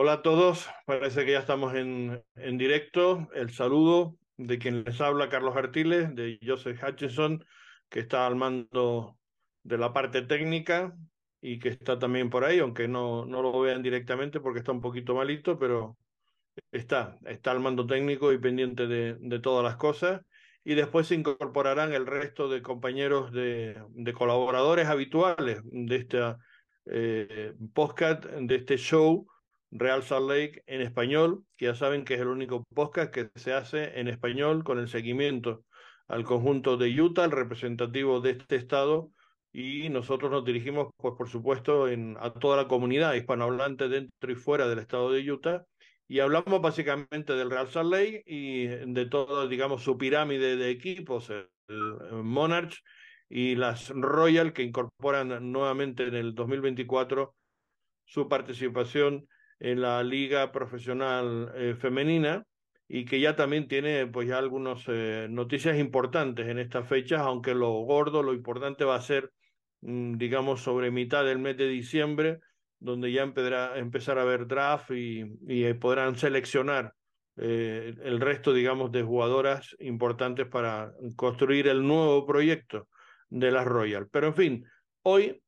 Hola a todos, parece que ya estamos en, en directo. El saludo de quien les habla, Carlos Artiles, de Joseph Hutchinson, que está al mando de la parte técnica y que está también por ahí, aunque no, no lo vean directamente porque está un poquito malito, pero está, está al mando técnico y pendiente de, de todas las cosas. Y después se incorporarán el resto de compañeros de, de colaboradores habituales de esta eh, podcast, de este show Real Salt Lake en español, que ya saben que es el único podcast que se hace en español con el seguimiento al conjunto de Utah, el representativo de este estado, y nosotros nos dirigimos, pues por supuesto, en, a toda la comunidad hispanohablante dentro y fuera del estado de Utah, y hablamos básicamente del Real Salt Lake y de toda, digamos, su pirámide de equipos, el, el Monarch y las Royal, que incorporan nuevamente en el 2024 su participación en la liga profesional eh, femenina y que ya también tiene pues ya algunas eh, noticias importantes en estas fechas, aunque lo gordo, lo importante va a ser, mm, digamos, sobre mitad del mes de diciembre, donde ya empezará, empezar a haber draft y, eh, podrán seleccionar el resto, digamos, de jugadoras importantes para construir el nuevo proyecto de las Royal. Pero en fin, hoy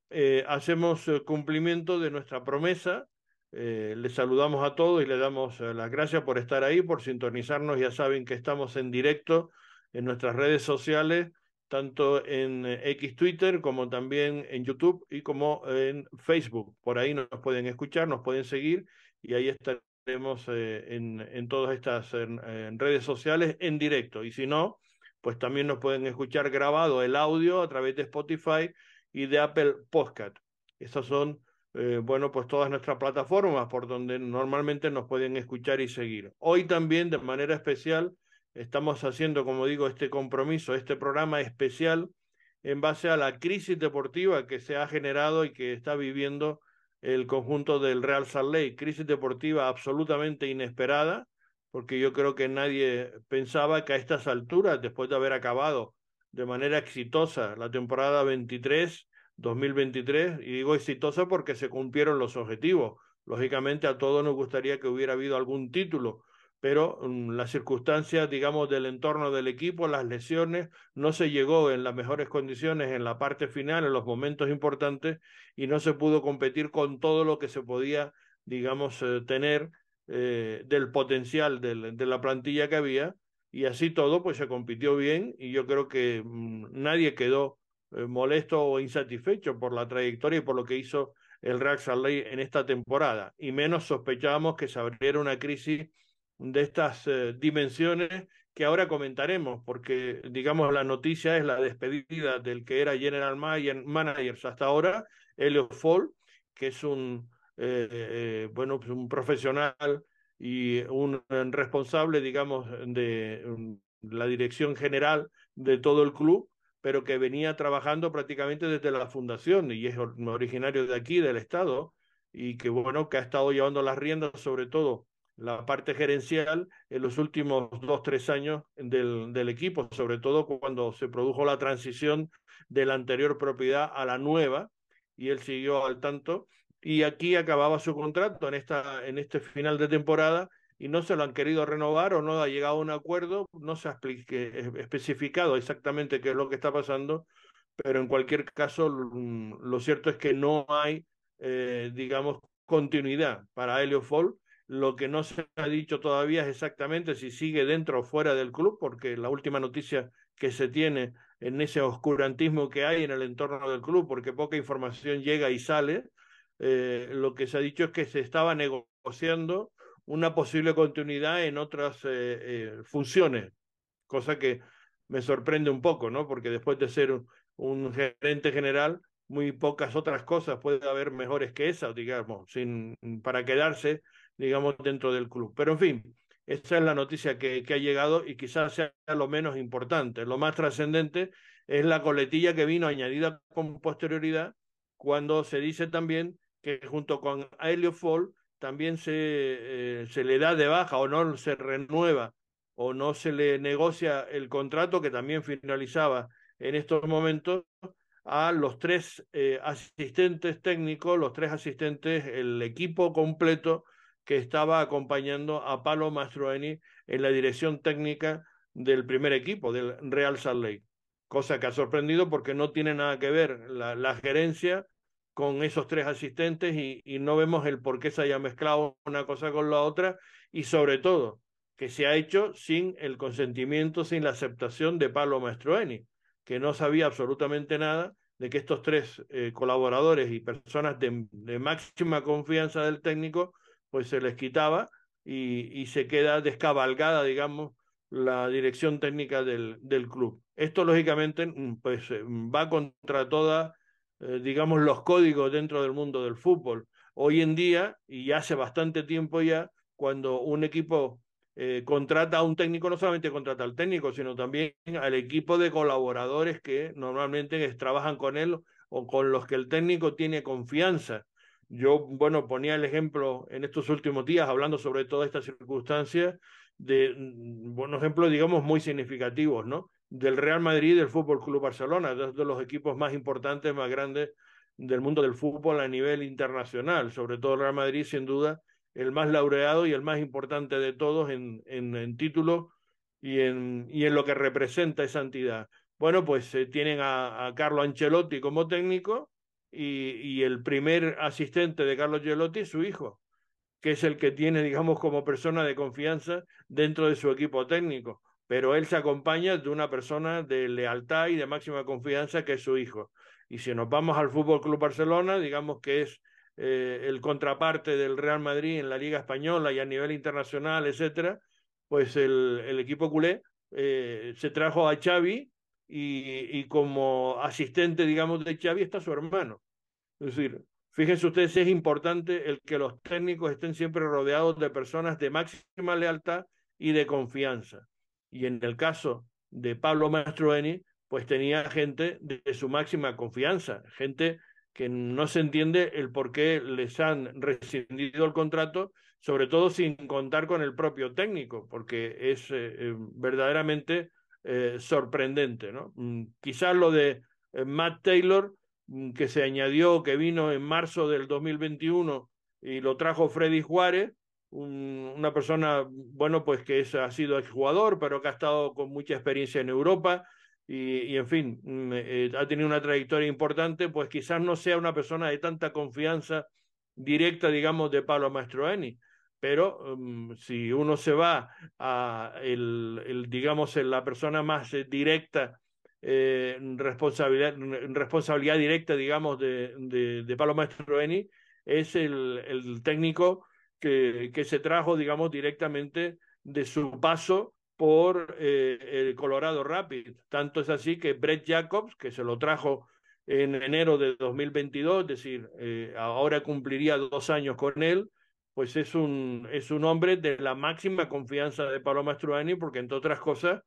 hacemos cumplimiento de nuestra promesa eh, les saludamos a todos y les damos eh, las gracias por estar ahí, por sintonizarnos. Ya saben que estamos en directo en nuestras redes sociales, tanto en eh, X Twitter como también en YouTube y como en Facebook. Por ahí nos pueden escuchar, nos pueden seguir y ahí estaremos eh, en, en, todas estas redes sociales en directo. Y si no, pues también nos pueden escuchar grabado el audio a través de Spotify y de Apple Podcast. Esas son eh, bueno, pues todas nuestras plataformas por donde normalmente nos pueden escuchar y seguir. Hoy también, de manera especial, estamos haciendo, como digo, este compromiso, este programa especial en base a la crisis deportiva que se ha generado y que está viviendo el conjunto del Real Salt Lake. Crisis deportiva absolutamente inesperada, porque yo creo que nadie pensaba que a estas alturas, después de haber acabado de manera exitosa la temporada 23, 2023 y digo exitosa porque se cumplieron los objetivos. Lógicamente a todos nos gustaría que hubiera habido algún título, pero um, las circunstancias, digamos, del entorno del equipo, las lesiones, no se llegó en las mejores condiciones en la parte final, en los momentos importantes, y no se pudo competir con todo lo que se podía, digamos, eh, tener eh, del potencial del, de la plantilla que había, y así todo, pues se compitió bien, y yo creo que um, nadie quedó eh, molesto o insatisfecho por la trayectoria y por lo que hizo el Real Salt Lake en esta temporada. Y menos sospechábamos que se abriera una crisis de estas eh, dimensiones que ahora comentaremos, porque digamos la noticia es la despedida del que era General Manager hasta ahora, Elio Fall, que es un, eh, eh, bueno, pues un profesional y un, responsable, digamos, de um, la dirección general de todo el club, pero que venía trabajando prácticamente desde la fundación y es originario de aquí, del Estado, y que bueno, que ha estado llevando las riendas, sobre todo la parte gerencial, en los últimos dos, tres años del, equipo, sobre todo cuando se produjo la transición de la anterior propiedad a la nueva, y él siguió al tanto, y aquí acababa su contrato en, esta, en este final de temporada, y no se lo han querido renovar o no ha llegado a un acuerdo, no se ha especificado exactamente qué es lo que está pasando, pero en cualquier caso lo cierto es que no hay, eh, digamos, continuidad para Helio Fall. Lo que no se ha dicho todavía es exactamente si sigue dentro o fuera del club, porque la última noticia que se tiene en ese oscurantismo que hay en el entorno del club, porque poca información llega y sale, eh, lo que se ha dicho es que se estaba negociando una posible continuidad en otras eh, eh, funciones, cosa que me sorprende un poco, ¿no? Porque después de ser un, gerente general, muy pocas otras cosas puede haber mejores que esas, digamos, sin, para quedarse, digamos, dentro del club. Pero en fin, esa es la noticia que, que ha llegado y quizás sea lo menos importante. Lo más trascendente es la coletilla que vino añadida con posterioridad cuando se dice también que junto con Helio Fall también se, eh, se le da de baja o no se renueva o no se le negocia el contrato que también finalizaba en estos momentos a los tres eh, asistentes técnicos, los tres asistentes, el equipo completo que estaba acompañando a Palo Mastroeni en la dirección técnica del primer equipo, del Real Salt Lake. Cosa que ha sorprendido porque no tiene nada que ver la, la gerencia con esos tres asistentes y, no vemos el por qué se haya mezclado una cosa con la otra y sobre todo que se ha hecho sin el consentimiento, sin la aceptación de Pablo Mastroeni, que no sabía absolutamente nada de que estos tres eh, colaboradores y personas de, de, máxima confianza del técnico, pues se les quitaba y, y, se queda descabalgada, digamos, la dirección técnica del, del club. Esto, lógicamente, mm, pues eh, va contra toda, eh, digamos, los códigos dentro del mundo del fútbol. Hoy en día, y hace bastante tiempo ya, cuando un equipo eh, contrata a un técnico, no solamente contrata al técnico, sino también al equipo de colaboradores que normalmente trabajan con él o con los que el técnico tiene confianza. Yo, bueno, ponía el ejemplo en estos últimos días, hablando sobre todas estas circunstancias, de mm, buenos ejemplos, digamos, muy significativos, ¿no? Del Real Madrid y del Fútbol Club Barcelona, dos de los equipos más importantes, más grandes del mundo del fútbol a nivel internacional, sobre todo el Real Madrid, sin duda, el más laureado y el más importante de todos en, en, y en, y en lo que representa esa entidad. Bueno, pues eh, tienen a, a, Carlo Ancelotti como técnico y, y, el primer asistente de Carlo Ancelotti, su hijo, que es el que tiene, digamos, como persona de confianza dentro de su equipo técnico. Pero él se acompaña de una persona de lealtad y de máxima confianza que es su hijo. Y si nos vamos al Fútbol Club Barcelona, digamos que es eh, el contraparte del Real Madrid en la Liga Española y a nivel internacional, etcétera, pues el, equipo culé eh, se trajo a Xavi y, y, como asistente, digamos, de Xavi está su hermano. Es decir, fíjense ustedes, es importante el que los técnicos estén siempre rodeados de personas de máxima lealtad y de confianza. Y en el caso de Pablo Mastroeni, pues tenía gente de, su máxima confianza, gente que no se entiende el por qué les han rescindido el contrato, sobre todo sin contar con el propio técnico, porque es eh, eh, verdaderamente eh, sorprendente. ¿no? Mm, quizás lo de Matt Taylor, mm, que se añadió, que vino en marzo del 2021 y lo trajo Freddy Juárez, un, una persona, bueno, pues que es, ha sido exjugador, pero que ha estado con mucha experiencia en Europa, y, y en fin, mm, eh, ha tenido una trayectoria importante, pues quizás no sea una persona de tanta confianza directa, digamos, de Pablo Mastroeni, pero um, si uno se va a el, el digamos, la persona más eh, directa, eh, responsabilidad, responsabilidad directa, digamos, de, de, de Pablo Mastroeni, es el, el técnico que, se trajo, digamos, directamente de su paso por eh, el Colorado Rapid. Tanto es así que Brett Jacobs, que se lo trajo en enero de 2022, es decir, eh, ahora cumpliría dos años con él, pues es un, es un hombre de la máxima confianza de Pablo Mastroianni, porque entre otras cosas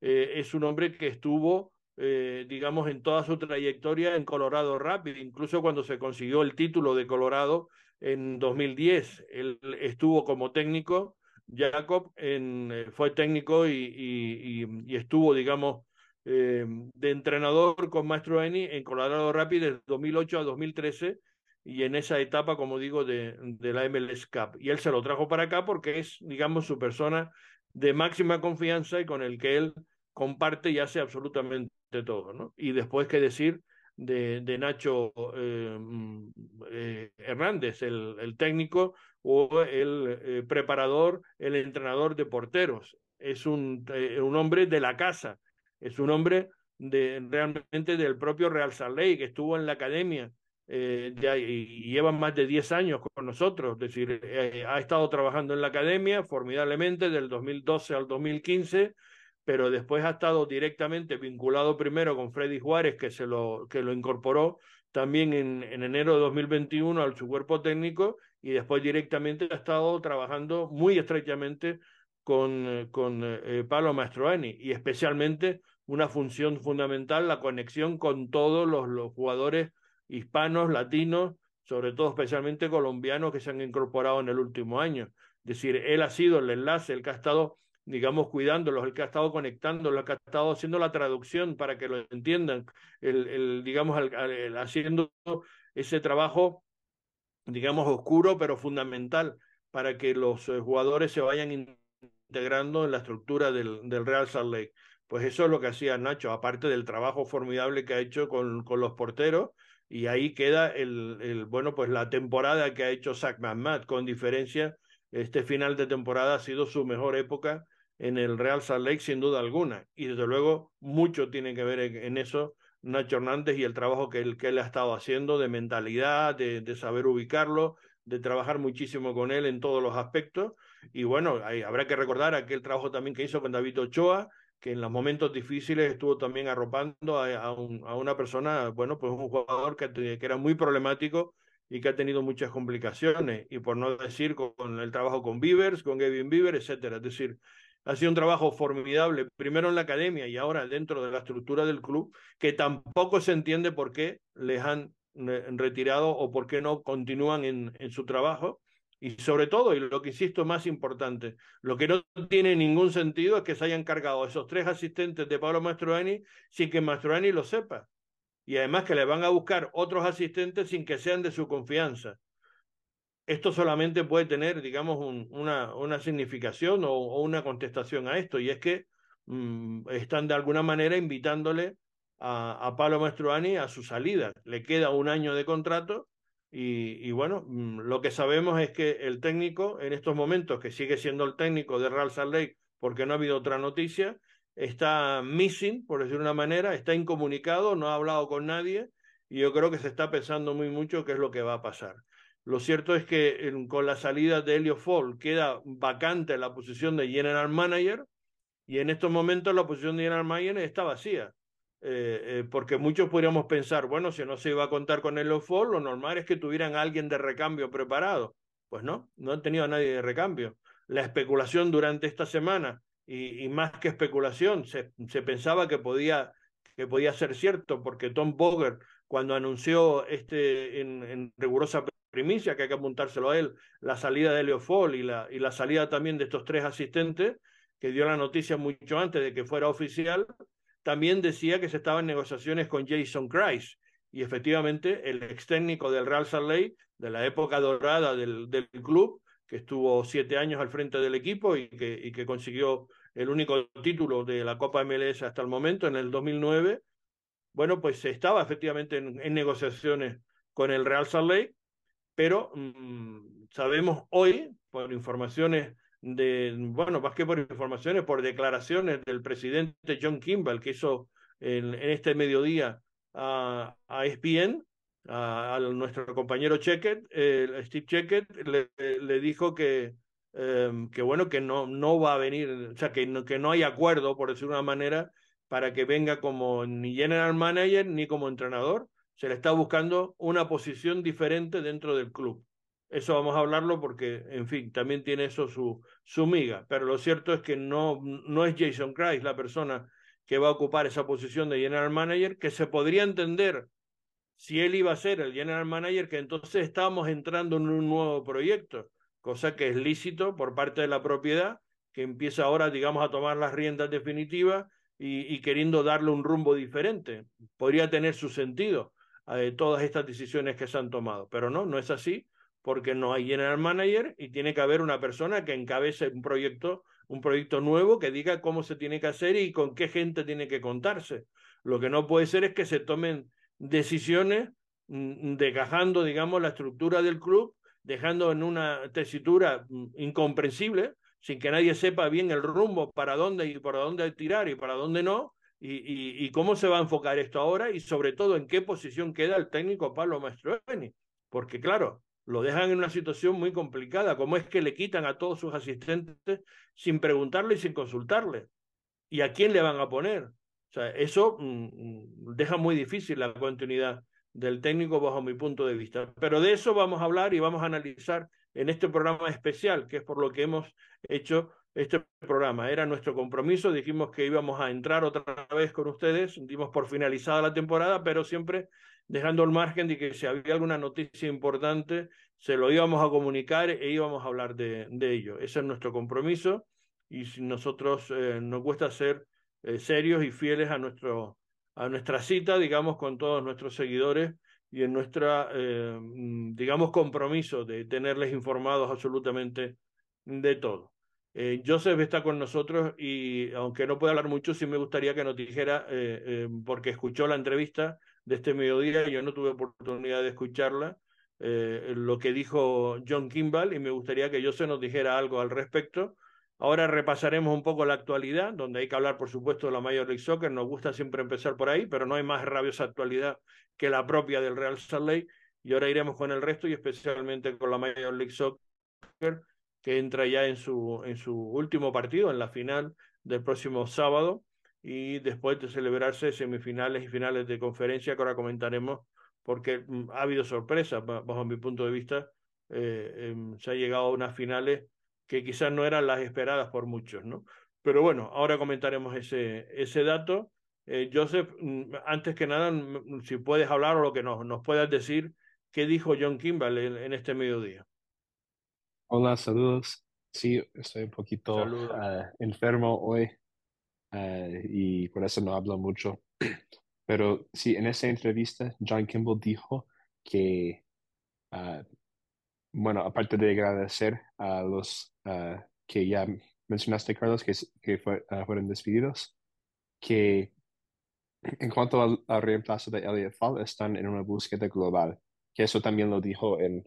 eh, es un hombre que estuvo, digamos, en toda su trayectoria en Colorado Rapid, incluso cuando se consiguió el título de Colorado en 2010, él estuvo como técnico Jacob eh, fue técnico y, estuvo, digamos, eh, de entrenador con Maestro Eni en Colorado Rapid de 2008 a 2013 y en esa etapa, como digo, de, de, la MLS Cup. Y él se lo trajo para acá porque es, digamos, su persona de máxima confianza y con el que él comparte y hace absolutamente todo, ¿no? Y después, ¿qué decir? De, Nacho eh, mm, eh, Hernández, el, técnico o el eh, preparador, el entrenador de porteros. Es un, un, hombre de la casa, es un hombre realmente del propio Real Lake, que estuvo en la academia y lleva más de 10 años con nosotros, es decir, ha estado trabajando en la academia formidablemente del 2012 al 2015 pero después ha estado directamente vinculado primero con Freddy Juárez, que, se lo, que lo incorporó también en, en enero de 2021 al su cuerpo técnico, y después directamente ha estado trabajando muy estrechamente con, con eh, Pablo Mastroeni y especialmente una función fundamental, la conexión con todos los, los jugadores hispanos, latinos, sobre todo especialmente colombianos que se han incorporado en el último año. Es decir, él ha sido el enlace, el que ha estado, digamos, cuidándolos, el que ha estado conectándolos, el que ha estado haciendo la traducción para que lo entiendan, el, digamos, haciendo ese trabajo digamos, oscuro, pero fundamental para que los eh, jugadores se vayan integrando en la estructura del, del, Real Salt Lake. Pues eso es lo que hacía Nacho, aparte del trabajo formidable que ha hecho con, con los porteros, y ahí queda el, el, bueno, pues la temporada que ha hecho Zach McMahon, con diferencia, este final de temporada ha sido su mejor época en el Real Salt Lake, sin duda alguna, y desde luego mucho tiene que ver en, en eso Nacho Hernández y el trabajo que él, que él ha estado haciendo de mentalidad, de, de saber ubicarlo, de trabajar muchísimo con él en todos los aspectos. Y bueno, hay, habrá que recordar aquel trabajo también que hizo con David Ochoa, que en los momentos difíciles estuvo también arropando a, a, un, a una persona, bueno, pues un jugador que, que, era muy problemático y que ha tenido muchas complicaciones. Y por no decir con, con el trabajo con Beavers, con Kevin Beaver, etcétera. Es decir, ha sido un trabajo formidable, primero en la academia y ahora dentro de la estructura del club, que tampoco se entiende por qué les han retirado o por qué no continúan en, su trabajo. Y sobre todo, y lo que insisto más importante, lo que no tiene ningún sentido es que se hayan cargado esos tres asistentes de Pablo Mastroeni sin que Mastroeni lo sepa. Y además que le van a buscar otros asistentes sin que sean de su confianza esto solamente puede tener, digamos, un, una, una, significación o, una contestación a esto, y es que mmm, están de alguna manera invitándole a, a Pablo a su salida. Le queda un año de contrato y, y bueno, mmm, lo que sabemos es que el técnico, en estos momentos, que sigue siendo el técnico de Real Salt Lake, porque no ha habido otra noticia, está missing, por decir una manera, está incomunicado, no ha hablado con nadie, y yo creo que se está pensando muy mucho qué es lo que va a pasar. Lo cierto es que con la salida de Helio Fall queda vacante la posición de General Manager y en estos momentos la posición de General Manager está vacía. Eh, eh, porque muchos podríamos pensar, bueno, si no se iba a contar con Helio Fall, lo normal es que tuvieran a alguien de recambio preparado. Pues no, no han tenido a nadie de recambio. La especulación durante esta semana, y, más que especulación, se, se pensaba que podía, que podía ser cierto, porque Tom Boger, cuando anunció este en, en rigurosa primicia, que hay que apuntárselo a él, la salida de Leofol y la, y la salida también de estos tres asistentes, que dio la noticia mucho antes de que fuera oficial, también decía que se estaba en negociaciones con Jason Christ. Y efectivamente, el ex técnico del Real Lake, de la época dorada del, del club, que estuvo siete años al frente del equipo y que, y que consiguió el único título de la Copa MLS hasta el momento, en el 2009, bueno, pues se estaba efectivamente en, en negociaciones con el Real Salt Lake pero mmm, sabemos hoy, por informaciones de, bueno, más que por informaciones, por declaraciones del presidente John Kimball que hizo en, este mediodía a, a ESPN, a, nuestro compañero Checkett, eh, Steve Checkett, le, dijo que, eh, que bueno, que no, no va a venir, o sea, que no, que no hay acuerdo, por decir una manera, para que venga como ni general manager ni como entrenador, se le está buscando una posición diferente dentro del club. Eso vamos a hablarlo porque, en fin, también tiene eso su, su miga, pero lo cierto es que no, no es Jason Christ la persona que va a ocupar esa posición de general manager, que se podría entender si él iba a ser el general manager, que entonces estábamos entrando en un nuevo proyecto, cosa que es lícito por parte de la propiedad, que empieza ahora, digamos, a tomar las riendas definitivas y, y queriendo darle un rumbo diferente. Podría tener su sentido eh, todas estas decisiones que se han tomado. Pero no, no es así, porque no hay general manager y tiene que haber una persona que encabece un proyecto, un proyecto nuevo que diga cómo se tiene que hacer y con qué gente tiene que contarse. Lo que no puede ser es que se tomen decisiones mm, dejando, digamos, la estructura del club, dejando en una tesitura mm, incomprensible, sin que nadie sepa bien el rumbo para dónde y para dónde tirar y para dónde no, y, cómo se va a enfocar esto ahora y sobre todo en qué posición queda el técnico Pablo Mastroeni. Porque claro, lo dejan en una situación muy complicada. ¿Cómo es que le quitan a todos sus asistentes sin preguntarle y sin consultarle? ¿Y a quién le van a poner? O sea, eso mmm, deja muy difícil la continuidad del técnico bajo mi punto de vista. Pero de eso vamos a hablar y vamos a analizar en este programa especial, que es por lo que hemos hecho este programa. Era nuestro compromiso, dijimos que íbamos a entrar otra vez con ustedes, dimos por finalizada la temporada, pero siempre dejando el margen de que si había alguna noticia importante, se lo íbamos a comunicar e íbamos a hablar de, ello. Ese es nuestro compromiso y nosotros eh, nos cuesta ser eh, serios y fieles a, nuestro, a nuestra cita, digamos, con todos nuestros seguidores y en nuestra, eh, digamos, compromiso de tenerles informados absolutamente de todo. Eh, Joseph está con nosotros y aunque no puede hablar mucho, sí me gustaría que nos dijera, eh, porque escuchó la entrevista de este mediodía, yo no tuve oportunidad de escucharla, lo que dijo John Kimball y me gustaría que Joseph nos dijera algo al respecto Ahora repasaremos un poco la actualidad, donde hay que hablar, por supuesto, de la Major League Soccer. Nos gusta siempre empezar por ahí, pero no hay más rabiosa actualidad que la propia del Real Salt Lake. Y ahora iremos con el resto y especialmente con la Major League Soccer, que entra ya en su, en su último partido, en la final del próximo sábado. Y después de celebrarse semifinales y finales de conferencia, que ahora comentaremos, porque mm, ha habido sorpresas, bajo mi punto de vista. Eh, em, se ha llegado a unas finales que quizás no eran las esperadas por muchos, ¿no? Pero bueno, ahora comentaremos ese, ese dato. Eh, Joseph, mm, antes que nada, si puedes hablar o lo que nos, nos puedas decir, ¿qué dijo John Kimball en, este mediodía? Hola, saludos. Sí, estoy un poquito ah, enfermo hoy ah, y por eso no hablo mucho. Pero sí, en esa entrevista, John Kimball dijo que uh, bueno, aparte de agradecer a los que ya mencionaste, Carlos, que, que ah, fueron despedidos, que en cuanto al, reemplazo de Elliot Fall, están en una búsqueda global, que eso también lo dijo en,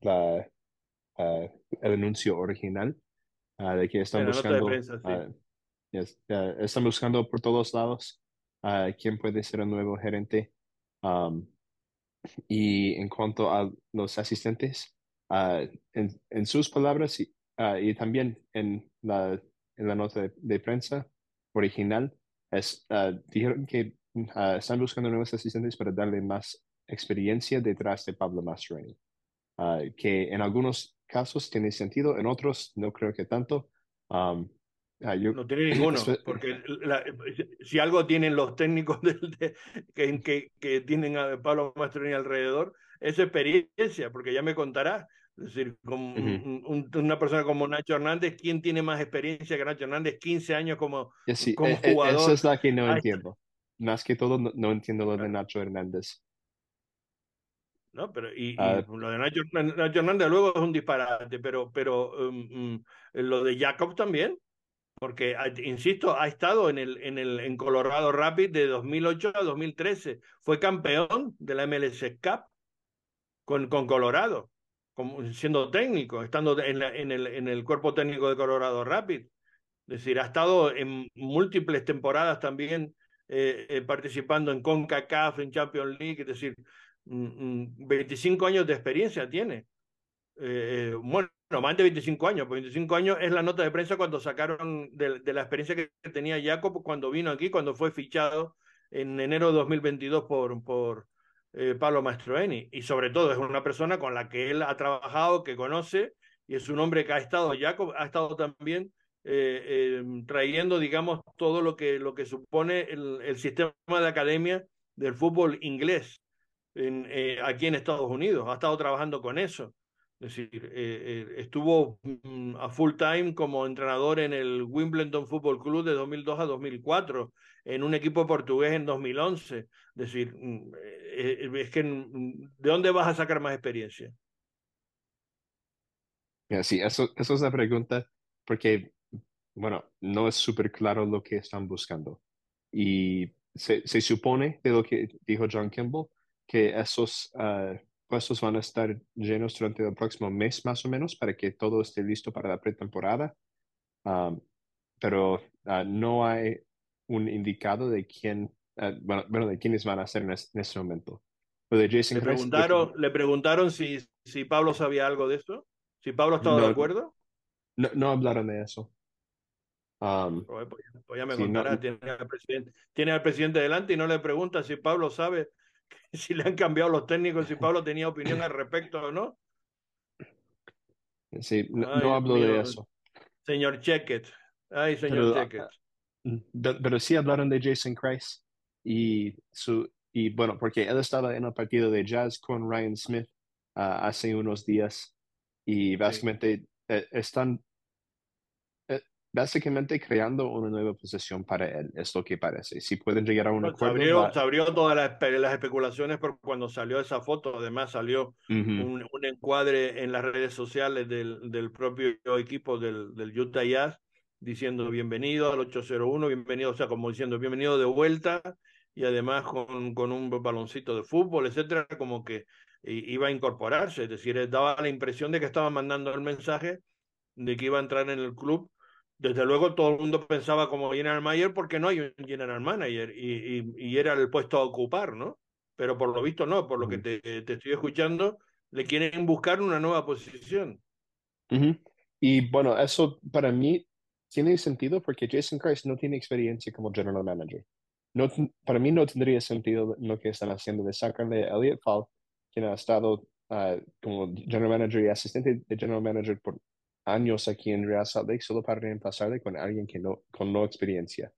la, ah, el anuncio original, ah, de que están buscando, están buscando por todos lados quién puede ser el nuevo gerente. Um, y en cuanto a los asistentes, Ah, en, en, sus palabras y, ah, y, también en la, en la nota de, prensa original, es, ah, dijeron que están buscando nuevos asistentes para darle más experiencia detrás de Pablo Mastroeni, que en algunos casos tiene sentido, en otros no creo que tanto. Um, no tiene ninguno, porque si algo tienen los técnicos de, que, que, que, tienen a Pablo Mastroeni alrededor, es experiencia, porque ya me contará. Es decir, como una persona como Nacho Hernández, ¿quién tiene más experiencia que Nacho Hernández? 15 años como, como e, e, jugador. Eso es la que no entiendo. Más que todo, no, entiendo lo de Nacho Hernández. No, pero y, lo de Nacho, Hernández luego es un disparate, pero, pero um, um, lo de Jacob también, porque, ah, insisto, ha estado en, el, en, el, en Colorado Rapid de 2008 a 2013, fue campeón de la MLS Cup con, con Colorado, como, siendo técnico, estando en, en, el, en el cuerpo técnico de Colorado Rapid. Es decir, ha estado en múltiples temporadas también eh, eh, participando en CONCACAF, en Champions League, es decir, 25 mm, mm, años de experiencia tiene. Eh, bueno, más de 25 años, pues 25 años es la nota de prensa cuando sacaron de, la experiencia que tenía Jacob cuando vino aquí, cuando fue fichado en enero de 2022 por, por, eh, Pablo Mastroeni. Y sobre todo es una persona con la que él ha trabajado, que conoce, y es un hombre que ha estado ya, ha estado también eh, em, trayendo, digamos, todo lo que, lo que supone el, el sistema de academia del fútbol inglés en, eh, aquí en Estados Unidos. Ha estado trabajando con eso. Es decir, estuvo mm, a full time como entrenador en el Wimbledon Football Club de 2002 a 2004, en un equipo portugués en 2011. Es decir, mm, eh, es que mm, ¿de dónde vas a sacar más experiencia? Sí, eso, eso es la pregunta, porque, bueno, no es súper claro lo que están buscando. Y se, se, supone, de lo que dijo John Kimball, que esos uh, puestos van a estar llenos durante el próximo mes más o menos para que todo esté listo para la pretemporada. Um, pero uh, no hay un indicado de quién eh, bueno, de quiénes van a ser en, este momento. de Jason ¿Le, preguntaron, ¿Le preguntaron si, si Pablo sabía algo de esto? ¿Si Pablo estaba de acuerdo? No, no hablaron de eso. Um, pues, pues, ya me contará, tiene, al presidente, tiene al presidente delante y no le pregunta si Pablo sabe si le han cambiado los técnicos, si Pablo tenía opinión al respecto o no. Sí, no, hablo de eso. Señor Checkett. Ay, señor Checkett. Ah, pero, sí hablaron de Jason Christ y, su, y bueno, porque él estaba en el partido de jazz con Ryan Smith ah, hace unos días y básicamente eh, están, básicamente creando una nueva posición para él, es lo que parece. Si pueden llegar a un acuerdo. Se abrió, todas las, especulaciones por cuando salió esa foto. Además, salió un, encuadre en las redes sociales del, del propio equipo del, del, Utah Jazz diciendo bienvenido al 801, bienvenido, o sea, como diciendo bienvenido de vuelta y además con, con un baloncito de fútbol, etcétera, como que iba a incorporarse. Es decir, daba la impresión de que estaba mandando el mensaje de que iba a entrar en el club desde luego todo el mundo pensaba como general manager porque no hay un general manager y, y, era el puesto a ocupar, ¿no? Pero por lo visto no, por lo que te, te estoy escuchando, le quieren buscar una nueva posición. Y bueno, eso para mí tiene sentido porque Jason Christ no tiene experiencia como general manager. No, para mí no tendría sentido lo que están haciendo de sacarle a Elliot Fall, quien ha estado ah, como general manager y asistente de general manager por años aquí en Real Salt Lake solo para reemplazarle con alguien que no, con no experiencia.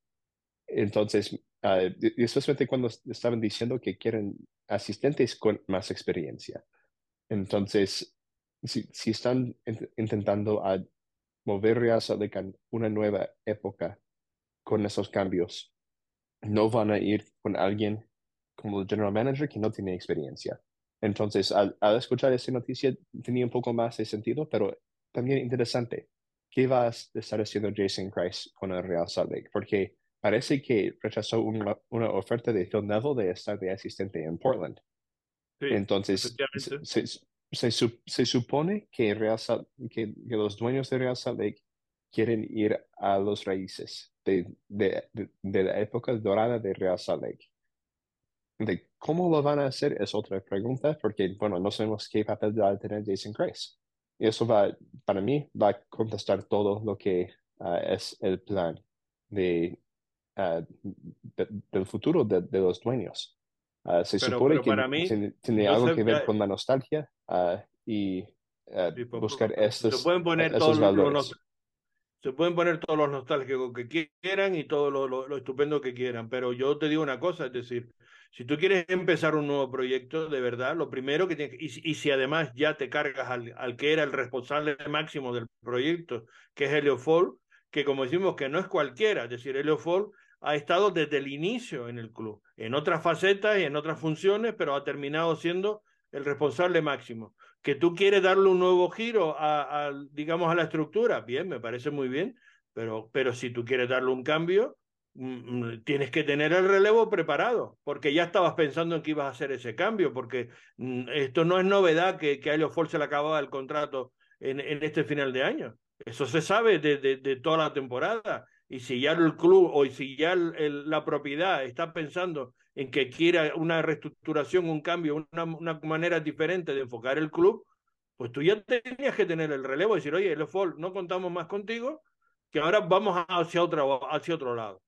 Entonces, uh, especialmente cuando estaban diciendo que quieren asistentes con más experiencia. Entonces, si, si están intentando a mover Real Salt Lake a una nueva época con esos cambios, no van a ir con alguien como el general manager que no tiene experiencia. Entonces, al, al escuchar esa noticia, tenía un poco más de sentido, pero también interesante. ¿Qué va a estar haciendo Jason Christ con el Real Salt Lake? Porque parece que rechazó una, una oferta de Phil Neville de estar de asistente en Portland. Entonces, se, se, se, supone que, Real que, los dueños de Real Salt Lake quieren ir a los raíces de, de, de, la época dorada de Real Salt Lake. De cómo lo van a hacer es otra pregunta, porque, bueno, no sabemos qué papel va a tener Jason Christ. Y eso va, para mí, va a contestar todo lo que ah, es el plan de, uh, del futuro de, de los dueños. Uh, se supone que tiene, algo que ver con la nostalgia y buscar estos, se pueden poner todos valores. Los, se pueden poner todos los nostálgicos que quieran y todo lo, lo, lo, estupendo que quieran, pero yo te digo una cosa, es decir, si tú quieres empezar un nuevo proyecto, de verdad, lo primero que tienes, y, y si además ya te cargas al, al, que era el responsable máximo del proyecto, que es Helio Fall, que como decimos que no es cualquiera, es decir, Helio Fall ha estado desde el inicio en el club, en otras facetas y en otras funciones, pero ha terminado siendo el responsable máximo. Que tú quieres darle un nuevo giro a, a digamos, a la estructura, bien, me parece muy bien, pero, pero si tú quieres darle un cambio, tienes que tener el relevo preparado, porque ya estabas pensando en que ibas a hacer ese cambio, porque mm, esto no es novedad que, que a Elio Ford se le acababa el contrato en, en, este final de año. Eso se sabe de, de, toda la temporada. Y si ya el club o si ya el, la propiedad está pensando en que quiera una reestructuración, un cambio, una, una, manera diferente de enfocar el club, pues tú ya tenías que tener el relevo y decir, oye, Elio Ford, no contamos más contigo, que ahora vamos hacia, otra, hacia otro lado.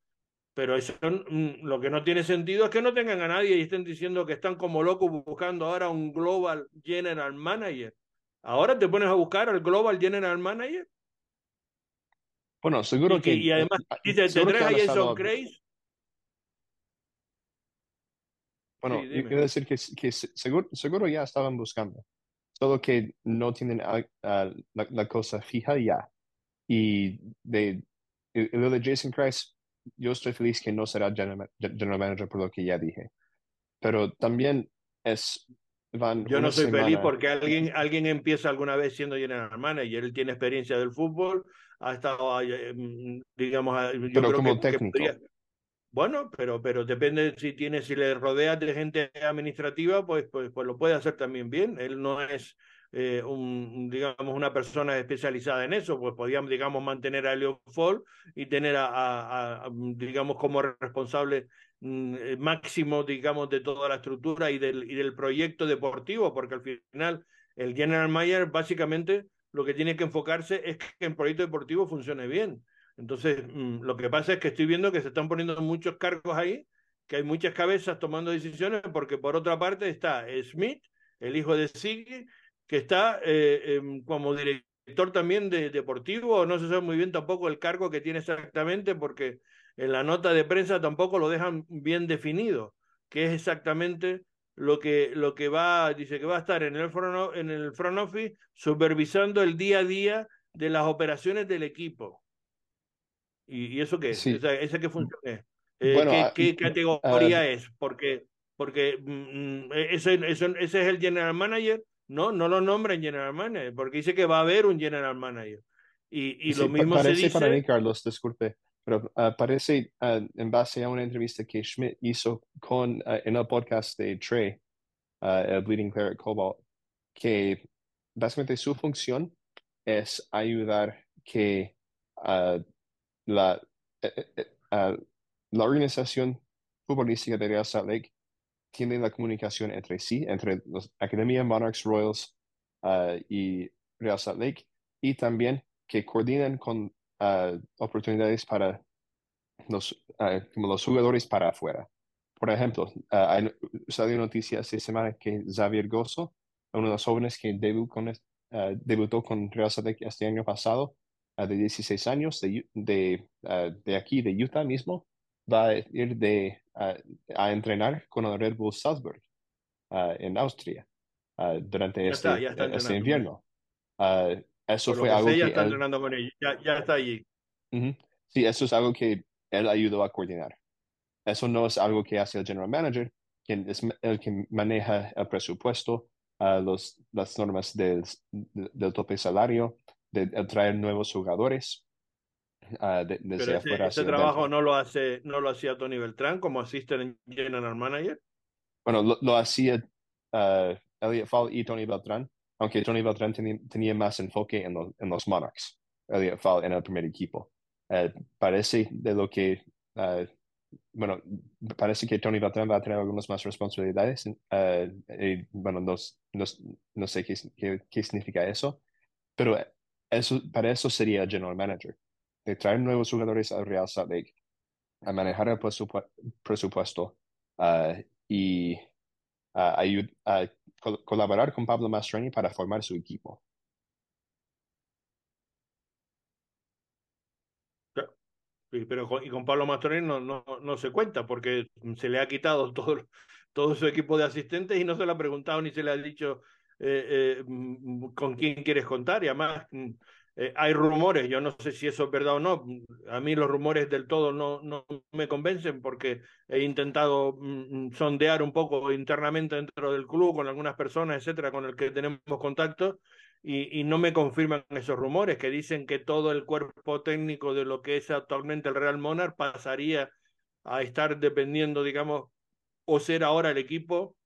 Pero eso mm, lo que no tiene sentido es que no tengan a nadie y estén diciendo que están como locos buscando ahora un Global General Manager. Ahora te pones a buscar al Global General Manager. Bueno, seguro que, Y además, dice, ¿tendrás a Jason Grace? Bueno, yo quiero decir que, que seguro, seguro, ya estaban buscando. Solo que no tienen la, la, cosa fija ya. Y de, lo de Jason Christ yo estoy feliz que no será general, manager por lo que ya dije. Pero también es... Van yo no soy feliz porque alguien, alguien empieza alguna vez siendo general manager, él tiene experiencia del fútbol, ha estado, eh, digamos, yo pero como técnico. bueno, pero, pero depende si tiene, si le rodeas de gente administrativa, pues, pues, pues lo puede hacer también bien. Él no es eh, un, digamos, una persona especializada en eso, pues podíamos, digamos, mantener a Leo Fall y tener a, a, digamos, como responsable mm, eh, máximo, digamos, de toda la estructura y del, y del proyecto deportivo, porque al final el General Mayer básicamente lo que tiene que enfocarse es que el proyecto deportivo funcione bien. Entonces, mm, lo que pasa es que estoy viendo que se están poniendo muchos cargos ahí, que hay muchas cabezas tomando decisiones, porque por otra parte está Smith, el hijo de Siggy, que está eh, em, como director también de deportivo, no se sabe muy bien tampoco el cargo que tiene exactamente, porque en la nota de prensa tampoco lo dejan bien definido, que es exactamente lo que, lo que va, dice que va a estar en el, front, en el front office supervisando el día a día de las operaciones del equipo. ¿Y, eso qué es? ¿Esa, qué función es? Eh, ¿Qué, ah, categoría ah, es? Porque, porque mm, mm, e, ese, ese, es el general manager. No, no lo nombren general manager, porque dice que va a haber un general manager. Y, y lo mismo parece se dice... para mí, Carlos, disculpe, pero uh, parece en base a una entrevista que Schmidt hizo con, en el podcast de Trey, el Bleeding Cleric Cobalt, que básicamente su función es ayudar que la, eh, eh, eh, la organización futbolística de Real Salt Lake tiene la comunicación entre sí, entre los Academia Monarchs Royals y Real Salt Lake, y también que coordinen con oportunidades para los, como los jugadores para afuera. Por ejemplo, hay, salió noticia esta semana que Xavier Gozo, uno de los jóvenes que con, debutó con Real Salt Lake este año pasado, de 16 años de, de, de, aquí, de Utah mismo, va a ir de, a entrenar con el Red Bull Salzburg en Austria durante este, este invierno. eso fue algo que ya está entrenando con ya, ya, está allí. Sí, eso es algo que él ayudó a coordinar. Eso no es algo que hace el general manager, quien es el que maneja el presupuesto, los, las normas del, del tope salario, de, traer nuevos jugadores uh, de, desde Pero ese, trabajo no lo hace, no lo hacía Tony Beltrán como assistant general manager. Bueno, lo, lo hacía uh, Elliot Fall y Tony Beltrán, aunque Tony Beltrán tenía, tenía más enfoque en, lo, en, los Monarchs, Elliot Fall en el primer equipo. Uh, parece de lo que uh, bueno, parece que Tony Beltrán va a tener algunas más responsabilidades. y, bueno, no, no, no sé qué, qué, qué, significa eso, pero eso, para eso sería general manager, de traer nuevos jugadores al Real Salt Lake, a manejar el presupuesto uh, y uh, colaborar con Pablo Mastrani para formar su equipo. pero con, y con Pablo Mastrani no, no, no, se cuenta porque se le ha quitado todo, todo su equipo de asistentes y no se le ha preguntado ni se le ha dicho eh, eh, mm, con quién quieres contar y además mm, eh, hay rumores, yo no sé si eso es verdad o no, a mí los rumores del todo no, no me convencen porque he intentado mm, sondear un poco internamente dentro del club con algunas personas, etcétera, con el que tenemos contacto y, no me confirman esos rumores que dicen que todo el cuerpo técnico de lo que es actualmente el Real Monarch pasaría a estar dependiendo, digamos, o ser ahora el equipo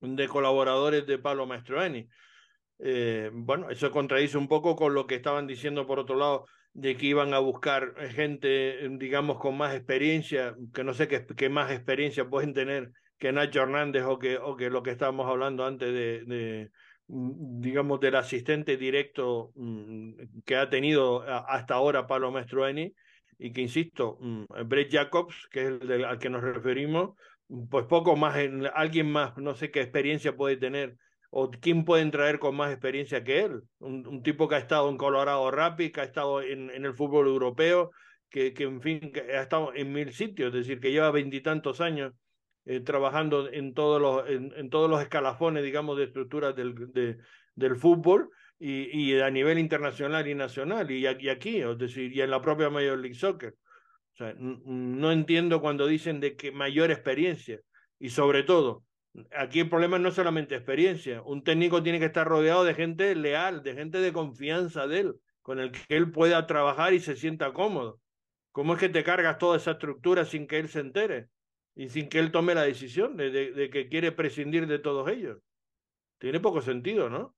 de colaboradores de Pablo Mastroeni. Eh, bueno, eso contradice un poco con lo que estaban diciendo por otro lado de que iban a buscar gente, digamos, con más experiencia, que no sé qué, qué más experiencia pueden tener que Nacho Hernández o que, o que lo que estábamos hablando antes de, de mm, digamos, del asistente directo mm, que ha tenido hasta ahora Pablo Mastroeni y que, insisto, mm, Brett Jacobs, que es el al que nos referimos, pues poco más, en, alguien más, no sé qué experiencia puede tener, o quién pueden traer con más experiencia que él. Un, tipo que ha estado en Colorado Rapids, que ha estado en, en el fútbol europeo, que, que, en fin, que ha estado en mil sitios, es decir, que lleva veintitantos años eh, trabajando en todos, los, en, en, todos los escalafones, digamos, de estructuras del, de, del fútbol y, y, a nivel internacional y nacional, y y aquí, es decir, y en la propia Major League Soccer. O sea, no entiendo cuando dicen de que mayor experiencia. Y sobre todo, aquí el problema no es solamente experiencia. Un técnico tiene que estar rodeado de gente leal, de gente de confianza de él, con el que él pueda trabajar y se sienta cómodo. ¿Cómo es que te cargas toda esa estructura sin que él se entere? Y sin que él tome la decisión de, que quiere prescindir de todos ellos. Tiene poco sentido, ¿no?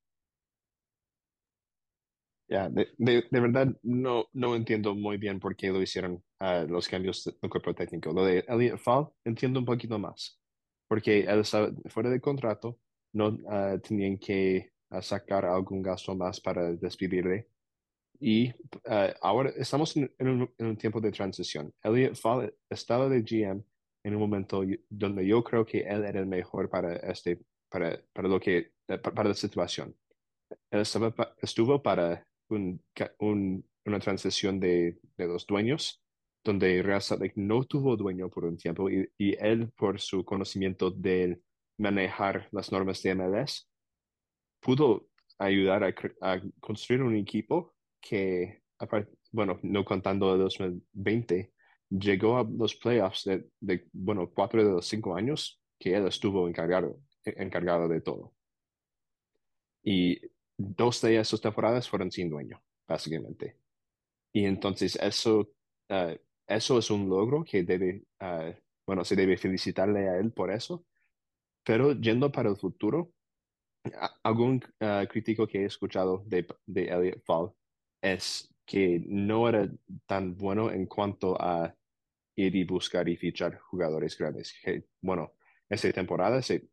Ya, de, verdad no, no entiendo muy bien por qué lo hicieron los cambios del cuerpo técnico. Lo de Elliot Fall entiendo un poquito más, porque él estaba fuera de contrato, no uh, tenían que uh, sacar algún gasto más para despedirle. Y ahora estamos en, en, un, en, un, tiempo de transición. Elliot Fall estaba de GM en un momento donde yo creo que él era el mejor para, este, para, para, lo que, para la situación. Él estaba, estuvo para un, un, una transición de, de, los dueños, donde Real Salt no tuvo dueño por un tiempo y, él, por su conocimiento de manejar las normas de MLS, pudo ayudar a, construir un equipo que bueno, no contando de 2020, llegó a los playoffs de, de, bueno, cuatro de los cinco años que él estuvo encargado, encargado de todo. Y dos de esas temporadas fueron sin dueño, básicamente. Y entonces eso, uh, eso es un logro que debe, uh, bueno, se debe felicitarle a él por eso. Pero yendo para el futuro, algún uh, crítico que he escuchado de, de Elliot Fall es que no era tan bueno en cuanto a ir y buscar y fichar jugadores grandes. Bueno, esa temporada se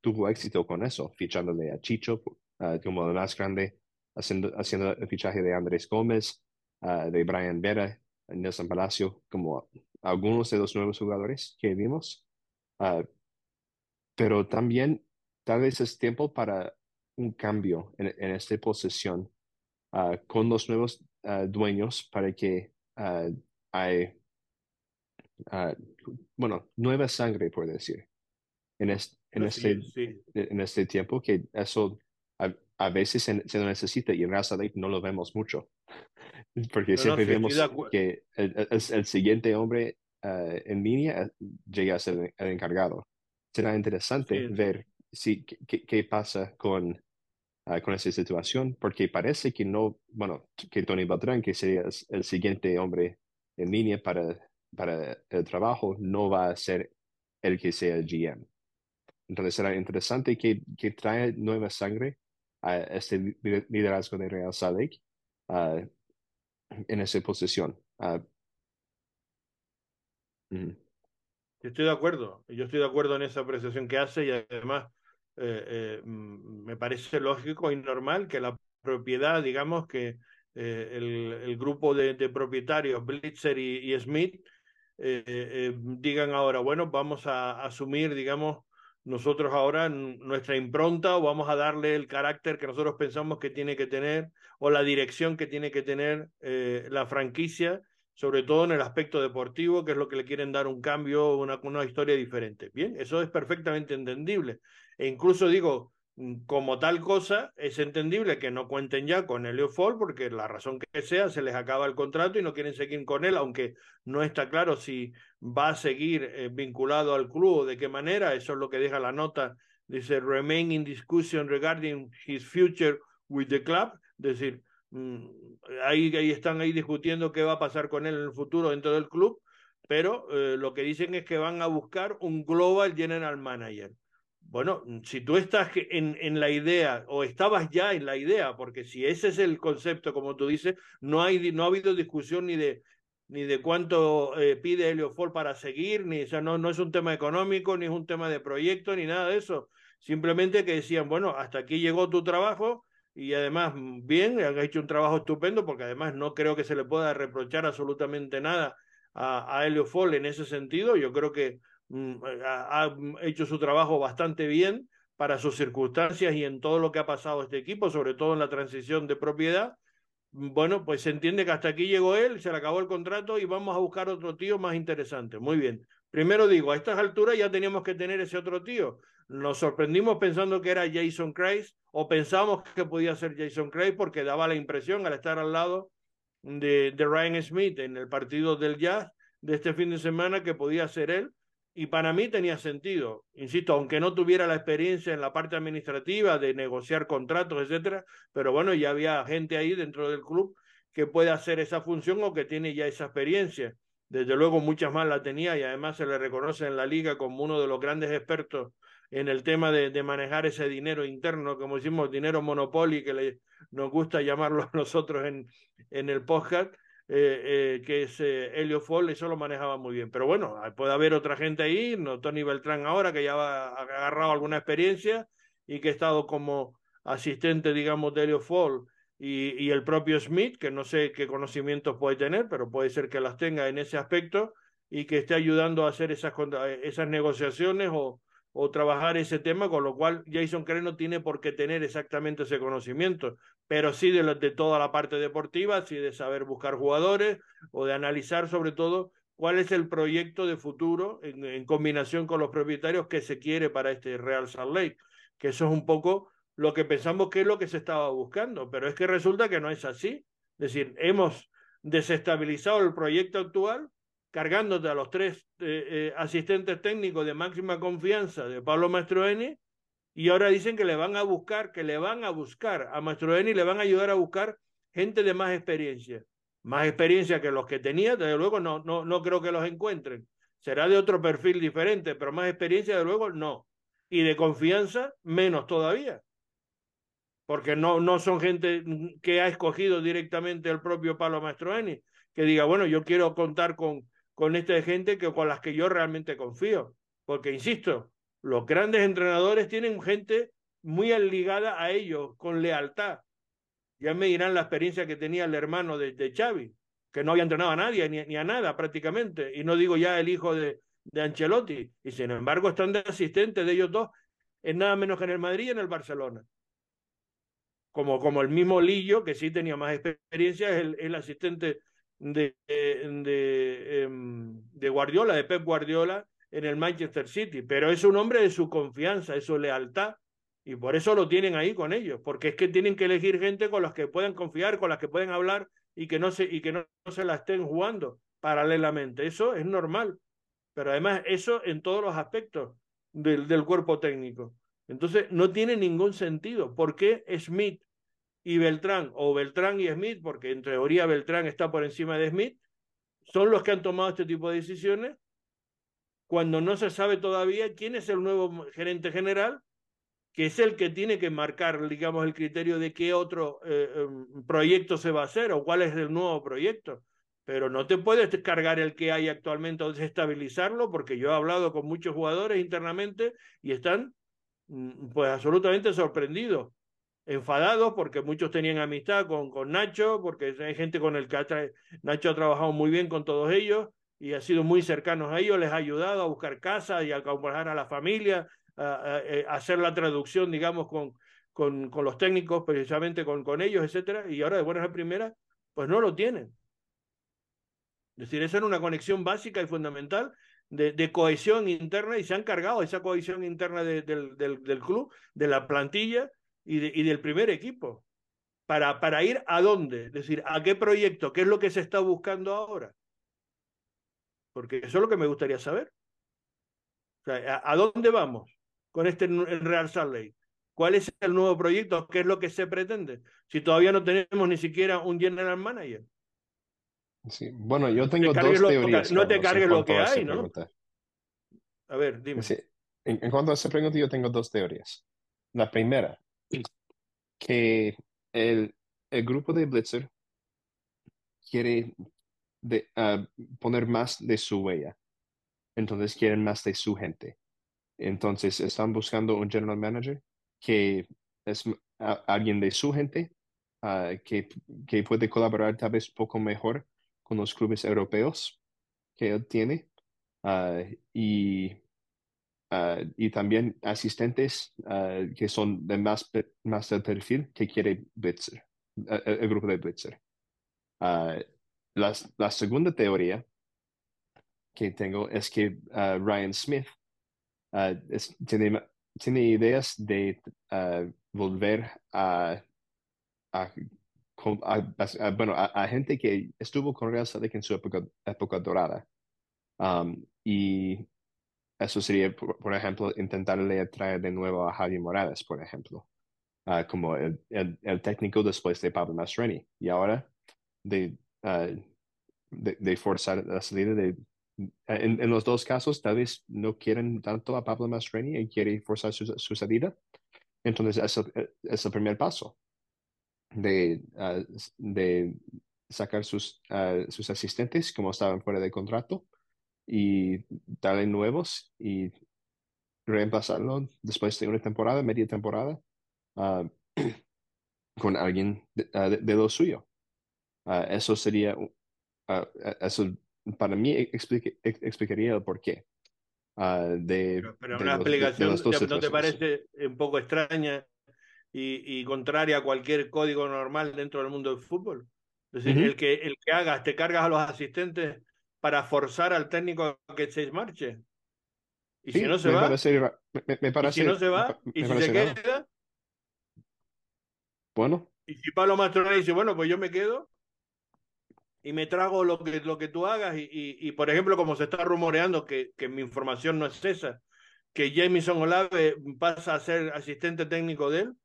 tuvo éxito con eso, fichándole a Chicho uh, como el más grande, haciendo, haciendo el fichaje de Andrés Gómez, de Brian Vera, Nelson Palacio, como algunos de los nuevos jugadores que vimos. Uh, pero también tal vez es tiempo para un cambio en, en esta posición con los nuevos dueños para que hay, bueno, nueva sangre, por decir, en, en, este, en este tiempo, que eso a, veces se, necesita y en Raza no lo vemos mucho, porque siempre vemos que el, el, siguiente hombre uh, en línea eh, llega a ser el encargado. Será interesante ver si, qué, qué pasa con, uh, con esa situación, porque parece que no, bueno, que Tony Beltrán, que sería el siguiente hombre en línea para, para el trabajo, no va a ser el que sea el GM. Entonces será interesante que, que trae nueva sangre a este liderazgo de Real Salt Lake uh, en esa posición. Uh, Estoy de acuerdo, yo estoy de acuerdo en esa apreciación que hace y además eh, eh, mm, me parece lógico y normal que la propiedad, digamos que eh, el, grupo de, propietarios, Blitzer y Smith, digan ahora, bueno, vamos a asumir, digamos, nosotros ahora nuestra impronta o vamos a darle el carácter que nosotros pensamos que tiene que tener o la dirección que tiene que tener eh, la franquicia, sobre todo en el aspecto deportivo, que es lo que le quieren dar un cambio, una, una historia diferente. Bien, eso es perfectamente entendible. E incluso digo, como tal cosa, es entendible que no cuenten ya con Elio Fall porque la razón que sea se les acaba el contrato y no quieren seguir con él, aunque no está claro si va a seguir eh, vinculado al club o de qué manera. Eso es lo que deja la nota. Dice, remain in discussion regarding his future with the club. Es decir, mm, ahí, ahí están ahí discutiendo qué va a pasar con él en el futuro dentro del club, pero eh, lo que dicen es que van a buscar un global general manager. Bueno, si tú estás en, en, la idea o estabas ya en la idea, porque si ese es el concepto, como tú dices, no, hay, no ha habido discusión ni de, ni de cuánto eh, pide Helio Fall para seguir, ni, o sea, no, no es un tema económico, ni es un tema de proyecto, ni nada de eso. Simplemente que decían, bueno, hasta aquí llegó tu trabajo y además, bien, han hecho un trabajo estupendo, porque además no creo que se le pueda reprochar absolutamente nada a, a Helio en ese sentido. Yo creo que Mm, ha, hecho su trabajo bastante bien para sus circunstancias y en todo lo que ha pasado este equipo, sobre todo en la transición de propiedad. Mm, bueno, pues se entiende que hasta aquí llegó él, se le acabó el contrato y vamos a buscar otro tío más interesante. Muy bien. Primero digo, a estas alturas ya teníamos que tener ese otro tío. Nos sorprendimos pensando que era Jason Kreis o pensamos que podía ser Jason Kreis porque daba la impresión al estar al lado de, de Ryan Smith en el partido del Jazz de este fin de semana que podía ser él y para mí tenía sentido, insisto, aunque no tuviera la experiencia en la parte administrativa de negociar contratos, etcétera, pero bueno, ya había gente ahí dentro del club que puede hacer esa función o que tiene ya esa experiencia. Desde luego muchas más la tenía y además se le reconoce en la liga como uno de los grandes expertos en el tema de, de manejar ese dinero interno, como decimos, dinero monopolio, que le, nos gusta llamarlo nosotros en, en el podcast, eh, eh, que es eh, Helio Fall, eso lo manejaba muy bien. Pero bueno, puede haber otra gente ahí, no Tony Beltrán ahora, que ya ha agarrado alguna experiencia y que ha estado como asistente, digamos, de Helio Fall y, y, el propio Smith, que no sé qué conocimientos puede tener, pero puede ser que las tenga en ese aspecto y que esté ayudando a hacer esas, esas negociaciones o, o trabajar ese tema, con lo cual Jason Crane no tiene por qué tener exactamente ese conocimiento, pero sí de, de toda la parte deportiva, sí de saber buscar jugadores o de analizar sobre todo cuál es el proyecto de futuro en, en, combinación con los propietarios que se quiere para este Real Salt Lake, que eso es un poco lo que pensamos que es lo que se estaba buscando, pero es que resulta que no es así. Es decir, hemos desestabilizado el proyecto actual cargándote a los tres eh, eh, asistentes técnicos de máxima confianza de Pablo Mastroeni y ahora dicen que le van a buscar, que le van a buscar a Mastroeni, le van a ayudar a buscar gente de más experiencia. Más experiencia que los que tenía, desde luego no, no, no creo que los encuentren. Será de otro perfil diferente, pero más experiencia, desde luego, no. Y de confianza, menos todavía. Porque no, no son gente que ha escogido directamente el propio Pablo Mastroeni, que diga, bueno, yo quiero contar con, con esta gente que, con las que yo realmente confío. Porque, insisto, los grandes entrenadores tienen gente muy ligada a ellos, con lealtad. Ya me dirán la experiencia que tenía el hermano de, de Xavi, que no había entrenado a nadie, ni, a nada prácticamente. Y no digo ya el hijo de, de Ancelotti. Y sin embargo están de asistentes de ellos dos en nada menos que en el Madrid y en el Barcelona. Como, como el mismo Lillo, que sí tenía más experiencia, es el, el asistente de, de, em, de, Guardiola, de Pep Guardiola, en el Manchester City, pero es un hombre de su confianza, de su lealtad, y por eso lo tienen ahí con ellos, porque es que tienen que elegir gente con las que puedan confiar, con las que pueden hablar y que no se, y que no, se la estén jugando paralelamente. Eso es normal, pero además eso en todos los aspectos del, del cuerpo técnico. Entonces no tiene ningún sentido. ¿Por qué Smith y Beltrán, o Beltrán y Smith, porque en teoría Beltrán está por encima de Smith, son los que han tomado este tipo de decisiones cuando no se sabe todavía quién es el nuevo gerente general, que es el que tiene que marcar, digamos, el criterio de qué otro eh, em, proyecto se va a hacer o cuál es el nuevo proyecto. Pero no te puedes cargar el que hay actualmente o desestabilizarlo, porque yo he hablado con muchos jugadores internamente y están mm, pues absolutamente sorprendidos enfadados porque muchos tenían amistad con, con Nacho, porque hay gente con el que Nacho ha trabajado muy bien con todos ellos y ha sido muy cercanos a ellos, les ha ayudado a buscar casa y a acompañar a la familia, a, eh, hacer la traducción, digamos, con, con, con, los técnicos, precisamente con, con ellos, etcétera, y ahora de buenas a primeras, pues no lo tienen. Es decir, esa era una conexión básica y fundamental de, de, cohesión interna y se han cargado esa cohesión interna de, del, del, del, club, de la plantilla, y, del primer equipo. Para, para ir a dónde, es decir, a qué proyecto, qué es lo que se está buscando ahora. Porque eso es lo que me gustaría saber. ¿a, dónde vamos con este Real Salt Lake? ¿Cuál es el nuevo proyecto? ¿Qué es lo que se pretende? Si todavía no tenemos ni siquiera un general manager. Sí. Bueno, yo tengo dos teorías. no te cargues lo que hay, ¿no? A ver, dime. En, en, cuanto a esa pregunta, yo tengo dos teorías. La primera que el, el grupo de Blitzer quiere uh, poner más de su huella. Entonces quieren más de su gente. Entonces están buscando un general manager que es alguien de su gente, uh, que, que puede colaborar tal vez poco mejor con los clubes europeos que él tiene. y Ah, y también asistentes ah, que son de más, más del perfil que quiere Blitzer, ah, el, grupo de Blitzer. La, la, segunda teoría que tengo es que Ryan Smith tiene, tiene, ideas de volver a, a, bueno, a, gente que estuvo con Real Salt en su época, época dorada. Um, y eso sería, por, ejemplo, intentarle traer de nuevo a Javier Morales, por ejemplo, uh, como el, el, el, técnico después de Pablo Mastroeni. Y ahora de, uh, de, de, forzar la salida de... En, en, los dos casos, tal vez no quieren tanto a Pablo Mastroeni y quieren forzar su, su salida. Entonces, eso es el primer paso de, uh, de sacar sus, sus asistentes como estaban fuera de contrato y darle nuevos y reemplazarlo después de una temporada, media temporada, uh, con alguien de, uh, de, lo suyo. Uh, eso sería, eso para mí explique, explicaría el porqué. de, pero, pero una explicación no te parece un poco extraña y, y, contraria a cualquier código normal dentro del mundo del fútbol. Es decir, el, que, el que hagas, te cargas a los asistentes para forzar al técnico a que se marche. Y si no se va, me, parece, y si no se va, y si se queda, bueno. Y si Pablo Mastroeni dice, bueno, pues yo me quedo, y me trago lo que, lo que tú hagas. Y, y, por ejemplo, como se está rumoreando, que, que mi información no es esa, que Jamison Olave pasa a ser asistente técnico de él,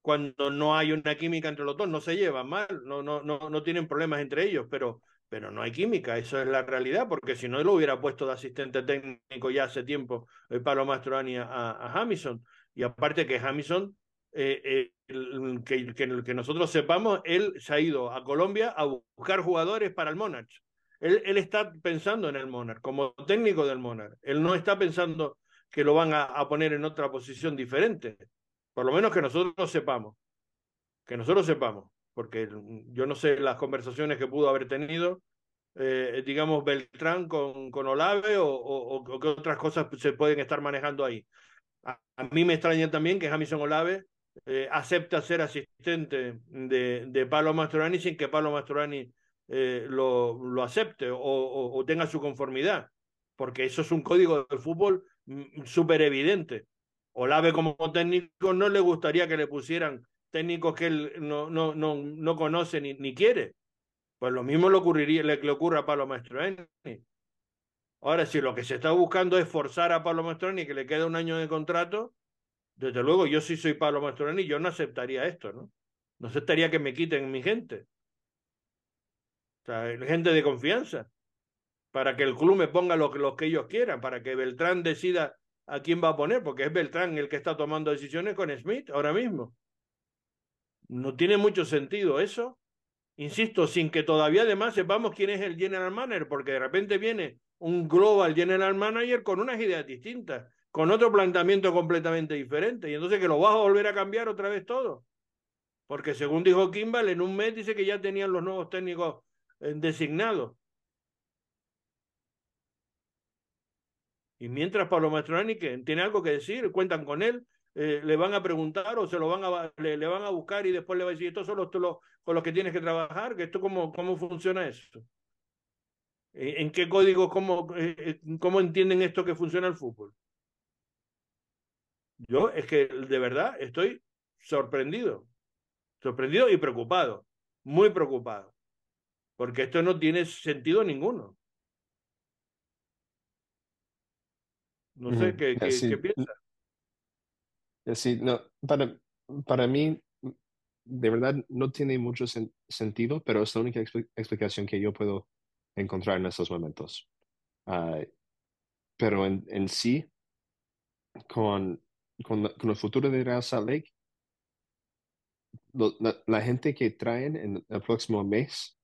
cuando no hay una química entre los dos, no se llevan mal, no, no, no, no tienen problemas entre ellos, pero, pero no hay química, eso es la realidad, porque si no lo hubiera puesto de asistente técnico ya hace tiempo el Pablo Mastroani a, a Hamilton. Y aparte que Hamilton eh, eh, que, que, nosotros sepamos, él se ha ido a Colombia a buscar jugadores para el Monarch. Él, está pensando en el Monarch, como técnico del Monarch. Él no está pensando que lo van a, a, poner en otra posición diferente. Por lo menos que nosotros sepamos. Que nosotros sepamos. Porque yo no sé las conversaciones que pudo haber tenido, eh, digamos, Beltrán con, con Olave o, o, qué otras cosas se pueden estar manejando ahí. A, mí me extraña también que Jamison Olave eh, acepta ser asistente de, de Pablo Mastroani sin que Pablo Mastroani eh, lo, lo, acepte o, o, tenga su conformidad, porque eso es un código de fútbol mm, súper evidente. Olave como técnico no le gustaría que le pusieran técnicos que él no, no, no, no conoce ni, ni quiere. Pues lo mismo le, ocurriría, le, le a Pablo Mastroani. Ahora, si lo que se está buscando es forzar a Pablo Mastroani que le quede un año de contrato, desde luego, yo sí soy Pablo Mastroeni, yo no aceptaría esto, ¿no? No aceptaría que me quiten mi gente. O sea, gente de confianza. Para que el club me ponga lo, lo que ellos quieran, para que Beltrán decida a quién va a poner, porque es Beltrán el que está tomando decisiones con Smith ahora mismo. No tiene mucho sentido eso. Insisto, sin que todavía además sepamos quién es el general manager, porque de repente viene un global general manager con unas ideas distintas con otro planteamiento completamente diferente. Y entonces que lo vas a volver a cambiar otra vez todo. Porque según dijo Kimball, en un mes dice que ya tenían los nuevos técnicos eh, designados. Y mientras Pablo Mastroianni, que tiene algo que decir, cuentan con él, eh, le van a preguntar o se lo van a, le, le, van a buscar y después le va a decir, estos son los, los con los que tienes que trabajar, que esto cómo, cómo funciona eso. ¿En qué código, cómo, eh, cómo entienden esto que funciona el fútbol? Yo es que de verdad estoy sorprendido, sorprendido y preocupado, muy preocupado, porque esto no tiene sentido ninguno. No sé qué, qué, qué piensas. Sí, no, para, para mí, de verdad no tiene mucho sentido, pero es la única explicación que yo puedo encontrar en estos momentos. Uh, pero en, en sí, con con, con el futuro de Real Salt Lake, la, gente que traen en el próximo mes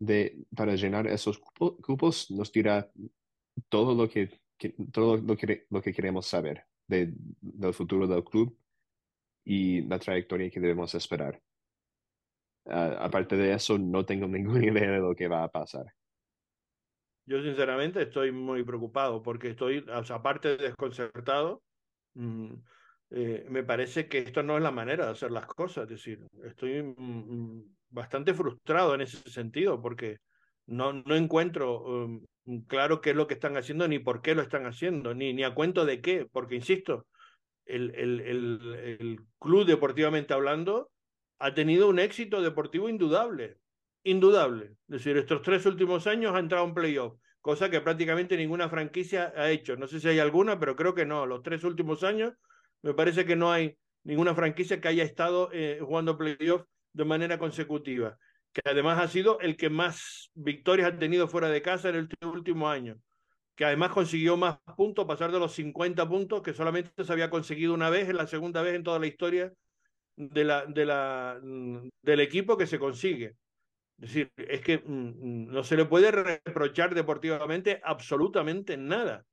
de, para llenar esos cupos nos dirá todo lo que, que, todo lo que, lo que queremos saber de, del futuro del club y la trayectoria que debemos esperar. Uh, aparte de eso, no tengo ninguna idea de lo que va a pasar. Yo sinceramente estoy muy preocupado porque estoy, o sea, aparte de desconcertado, Mm, eh, me parece que esto no es la manera de hacer las cosas. Es decir, estoy mm, mm, bastante frustrado en ese sentido porque no, no encuentro um, claro qué es lo que están haciendo ni por qué lo están haciendo, ni, ni a cuento de qué, porque insisto, el, el, el, el club deportivamente hablando ha tenido un éxito deportivo indudable, indudable. Es decir, estos tres últimos años ha entrado en playoff cosa que prácticamente ninguna franquicia ha hecho. No sé si hay alguna, pero creo que no. Los tres últimos años me parece que no hay ninguna franquicia que haya estado eh, jugando playoff de manera consecutiva, que además ha sido el que más victorias ha tenido fuera de casa en el último año, que además consiguió más puntos, pasar de los 50 puntos que solamente se había conseguido una vez, en la segunda vez en toda la historia de la, de la, del equipo que se consigue. Es decir, es que mm, mm, no se le puede reprochar deportivamente absolutamente nada.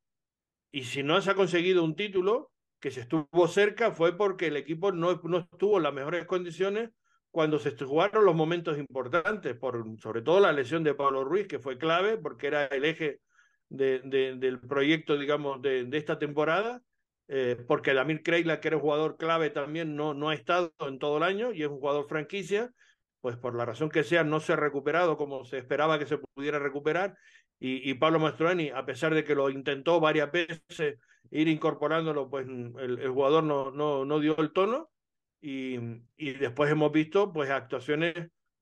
Y si no se ha conseguido un título, que se estuvo cerca, fue porque el equipo no, no estuvo en las mejores condiciones cuando se jugaron los momentos importantes, por, sobre todo la lesión de Pablo Ruiz, que fue clave porque era el eje de, de, del proyecto, digamos, de, de esta temporada, eh, porque Damir Kreila, que era un jugador clave también, no, no ha estado en todo el año y es un jugador franquicia, pues por la razón que sea, no se ha recuperado como se esperaba que se pudiera recuperar. Y, y Pablo Mastroeni, a pesar de que lo intentó varias veces ir incorporándolo, pues el, el jugador no, no, no dio el tono. Y, y, después hemos visto pues actuaciones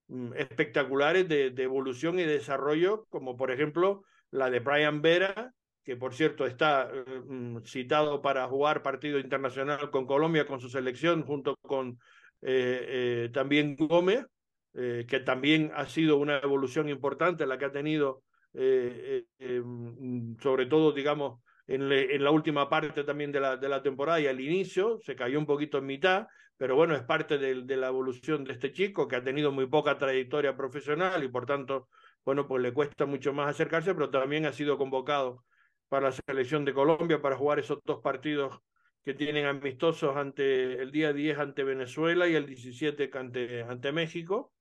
mm, espectaculares de, de, evolución y desarrollo, como por ejemplo la de Brian Vera, que por cierto está mm, citado para jugar partido internacional con Colombia, con su selección, junto con eh, eh, también Gómez, eh, que también ha sido una evolución importante la que ha tenido, mm, sobre todo, digamos, en, en, la última parte también de la, de la temporada y al inicio, se cayó un poquito en mitad, pero bueno, es parte de, la evolución de este chico que ha tenido muy poca trayectoria profesional y por tanto, bueno, pues le cuesta mucho más acercarse, pero también ha sido convocado para la selección de Colombia para jugar esos dos partidos que tienen amistosos ante el día 10 ante Venezuela y el 17 ante, México.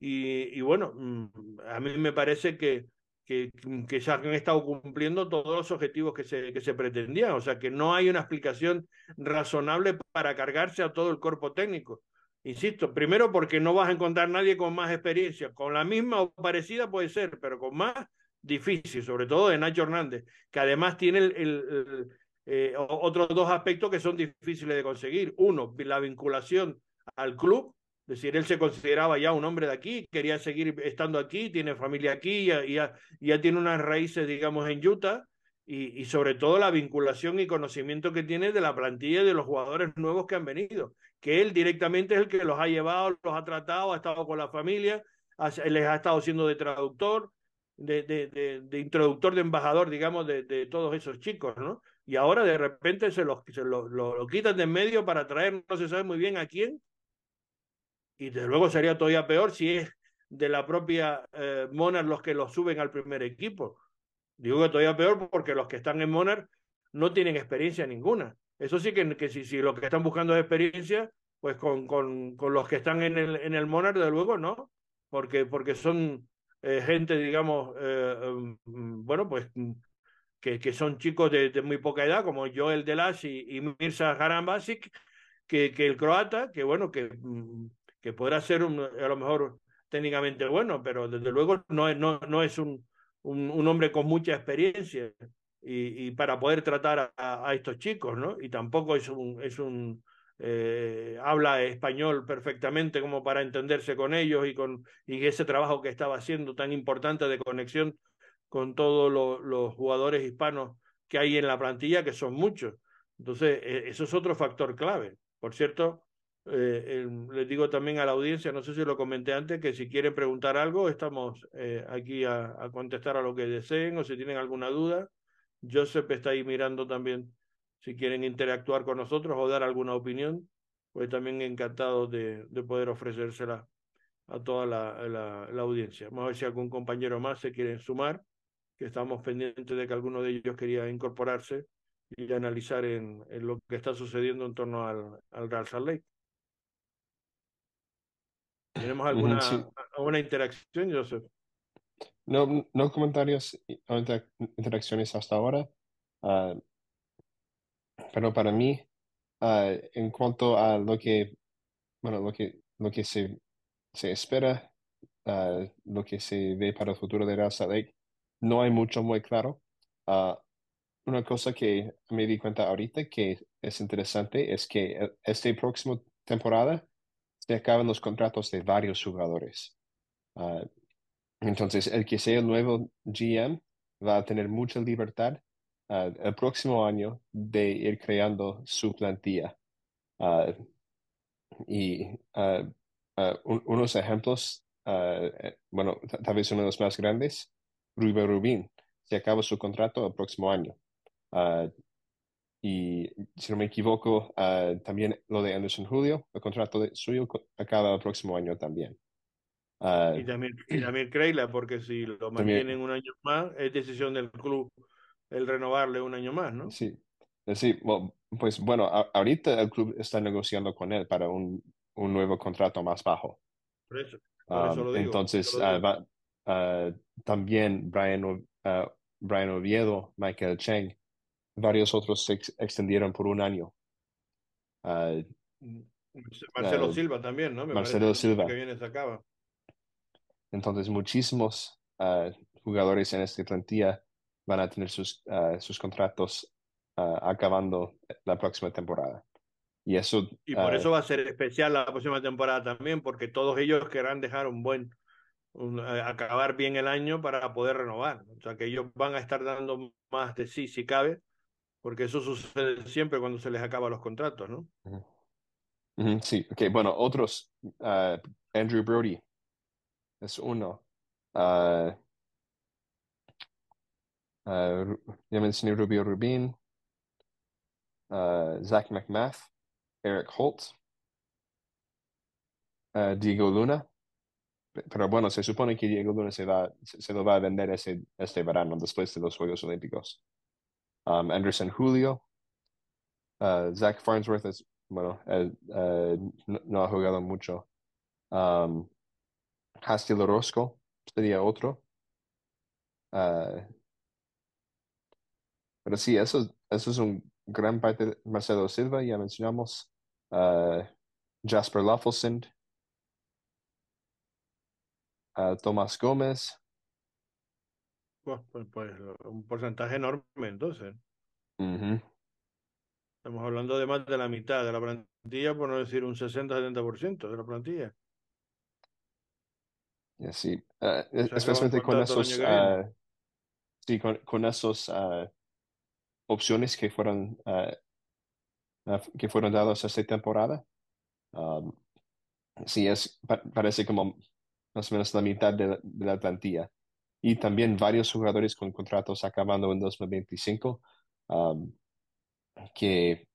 Y, y bueno, mm, a mí me parece que, que, se han estado cumpliendo todos los objetivos que se, que se pretendían. O sea, que no hay una explicación razonable para cargarse a todo el cuerpo técnico. Insisto, primero porque no vas a encontrar nadie con más experiencia. Con la misma o parecida puede ser, pero con más difícil, sobre todo de Nacho Hernández, que además tiene el, eh, otros dos aspectos que son difíciles de conseguir. Uno, la vinculación al club, decir, él se consideraba ya un hombre de aquí, quería seguir estando aquí, tiene familia aquí, ya, ya, tiene unas raíces, digamos, en Utah, y, sobre todo la vinculación y conocimiento que tiene de la plantilla de los jugadores nuevos que han venido, que él directamente es el que los ha llevado, los ha tratado, ha estado con la familia, les ha estado siendo de traductor, de, de, de, introductor, de embajador, digamos, de, todos esos chicos, ¿no? Y ahora de repente se, los, se lo, lo, lo, quitan de en medio para traer, no se sabe muy bien a quién. Y desde luego sería todavía peor si es de la propia eh, Monarch los que los suben al primer equipo. Digo que todavía peor porque los que están en Monarch no tienen experiencia ninguna. Eso sí que, que si, si lo que están buscando es experiencia, pues con, con, con los que están en el, en el Monarch, desde luego no, porque, porque son eh, gente, digamos, eh, um, bueno, pues mm, que, que son chicos de, de, muy poca edad, como Joel Delas y, y Mirza Harambasic, que, que el croata, que bueno, que, mm, que podrá ser un, a lo mejor técnicamente bueno, pero desde luego no es, no, no es un, un, hombre con mucha experiencia y, y para poder tratar a, estos chicos, ¿no? Y tampoco es un, es un, eh, habla español perfectamente como para entenderse con ellos y con y ese trabajo que estaba haciendo tan importante de conexión con todos lo, los jugadores hispanos que hay en la plantilla, que son muchos. Entonces, eh, eso es otro factor clave. Por cierto, eh, les digo también a la audiencia, no sé si lo comenté antes, que si quieren preguntar algo, estamos eh, aquí a, a, contestar a lo que deseen o si tienen alguna duda. Joseph está ahí mirando también si quieren interactuar con nosotros o dar alguna opinión, pues también encantado de, de poder ofrecérsela a toda la, la, la, audiencia. Vamos a ver si algún compañero más se quiere sumar, que estamos pendientes de que alguno de ellos quería incorporarse y analizar en, en lo que está sucediendo en torno al, al Real Salt Lake. ¿Tenemos alguna, sí. interacción, Joseph? No, no comentarios o interacciones hasta ahora. Uh, pero para mí, uh, en cuanto a lo que, bueno, lo que, lo que se, se espera, uh, lo que se ve para el futuro de Salt Lake, no hay mucho muy claro. Una cosa que me di cuenta ahorita que es interesante es que esta próxima temporada se acaban los contratos de varios jugadores. entonces, el que sea el nuevo GM va a tener mucha libertad uh, el próximo año de ir creando su plantilla. Uh, y un, unos ejemplos, bueno, tal vez uno de los más grandes, Rubén Rubín, se acaba su contrato el próximo año. Y si no me equivoco, también lo de Anderson Julio, el contrato de suyo acaba el próximo año también. y también, y también Creila, porque si lo mantienen también, un año más, es decisión del club el renovarle un año más, ¿no? Sí, eh, sí, well, pues bueno, a, ahorita el club está negociando con él para un, un nuevo contrato más bajo. Por eso, por eso um, lo digo. Entonces, lo digo. Uh, va, uh, también Brian, uh, Brian Oviedo, Michael Cheng, varios otros se ex extendieron por un año. Marcelo Silva también, ¿no? Me Marcelo Silva. Que viene se acaba. Entonces, muchísimos jugadores en esta plantilla van a tener sus, uh, sus contratos uh, acabando la próxima temporada. Y eso. Y por eso va a ser especial la próxima temporada también, porque todos ellos querrán dejar un buen. acabar bien el año para poder renovar. O sea que ellos van a estar dando más de sí, si cabe, porque eso sucede siempre cuando se les acaban los contratos, ¿no? Sí, ok, bueno, otros, Andrew Brody es uno. Uh, ya mencioné Rubio Rubin, uh, Zach McMath, Eric Holt, uh, Diego Luna. Pero bueno, se supone que Diego Luna se, va, se, lo va a vender este verano después de los Juegos Olímpicos. Um, Anderson Julio, Zach Farnsworth es, bueno, no, no, ha jugado mucho. Um, Hastiel Orozco sería otro. Uh, pero sí, eso, eso es un gran parte Marcelo Silva, ya mencionamos. Uh, Jasper Laffelson. Uh, Tomás Gómez. Pues, pues, pues, un porcentaje enorme entonces. Estamos hablando de más de la mitad de la plantilla, por no decir un 60-70% de la plantilla. sí, uh, especialmente con esos, sí, con, con esos opciones que fueron, uh, que fueron dadas esta temporada. Um, sí, es, parece como más o menos la mitad de la, plantilla. Y también varios jugadores con contratos acabando en 2025, um, que,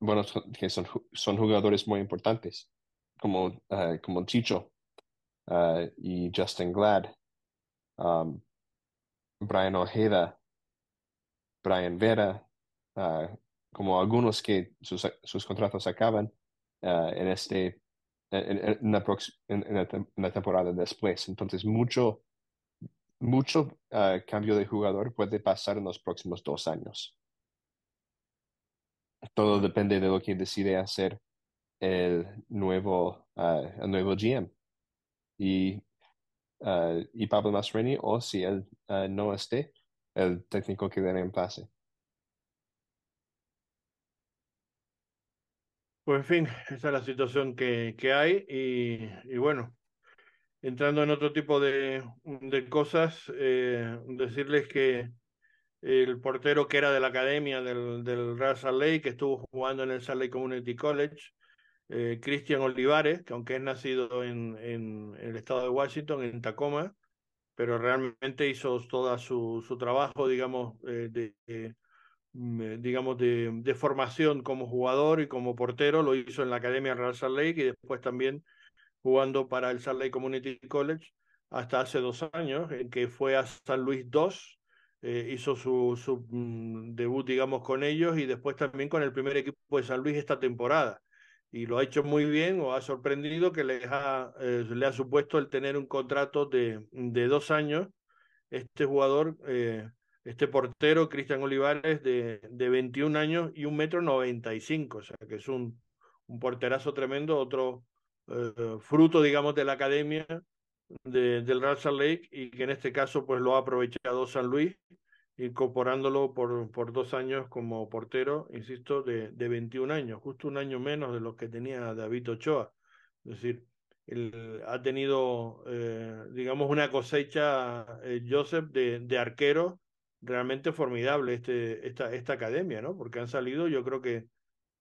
bueno, que son, son jugadores muy importantes, como, uh, como Chicho uh, y Justin Glad, um, Brian Ojeda, Brian Vera, ah, como algunos que sus, sus contratos acaban en, este, en, la, temporada después. Entonces, mucho, mucho ah, cambio de jugador puede pasar en los próximos dos años. Todo depende de lo que decide hacer el nuevo, el nuevo GM. Y, y Pablo Masreni, o si él no esté, el técnico que le reemplace. Pues en fin, esa es la situación que, que hay y, y, bueno, entrando en otro tipo de, cosas, eh, decirles que el portero que era de la academia del, del Real Salt Lake, que estuvo jugando en el Salt Lake Community College, eh, Cristian Olivares, que aunque es nacido en, en, el estado de Washington, en Tacoma, pero realmente hizo todo su, su trabajo, digamos, eh, de, mm, digamos de, de, formación como jugador y como portero, lo hizo en la Academia Real Salt Lake y después también jugando para el Salt Lake Community College hasta hace dos años, en que fue a San Luis II, eh, hizo su, su mm, debut, digamos, con ellos y después también con el primer equipo de San Luis esta temporada y lo ha hecho muy bien o ha sorprendido que les ha, eh, le ha supuesto el tener un contrato de, de dos años. Este jugador, eh, este portero, Cristian Olivares, de, de 21 años y un metro 95, o sea que es un, un porterazo tremendo, otro eh, fruto, digamos, de la academia de, del Real Salt Lake y que en este caso pues lo ha aprovechado San Luis incorporándolo por, por dos años como portero, insisto, de, de 21 años, justo un año menos de los que tenía David Ochoa. Es decir, ha tenido, eh, digamos, una cosecha, eh, Joseph, de, de realmente formidable este, esta, esta academia, ¿no? Porque han salido, yo creo que,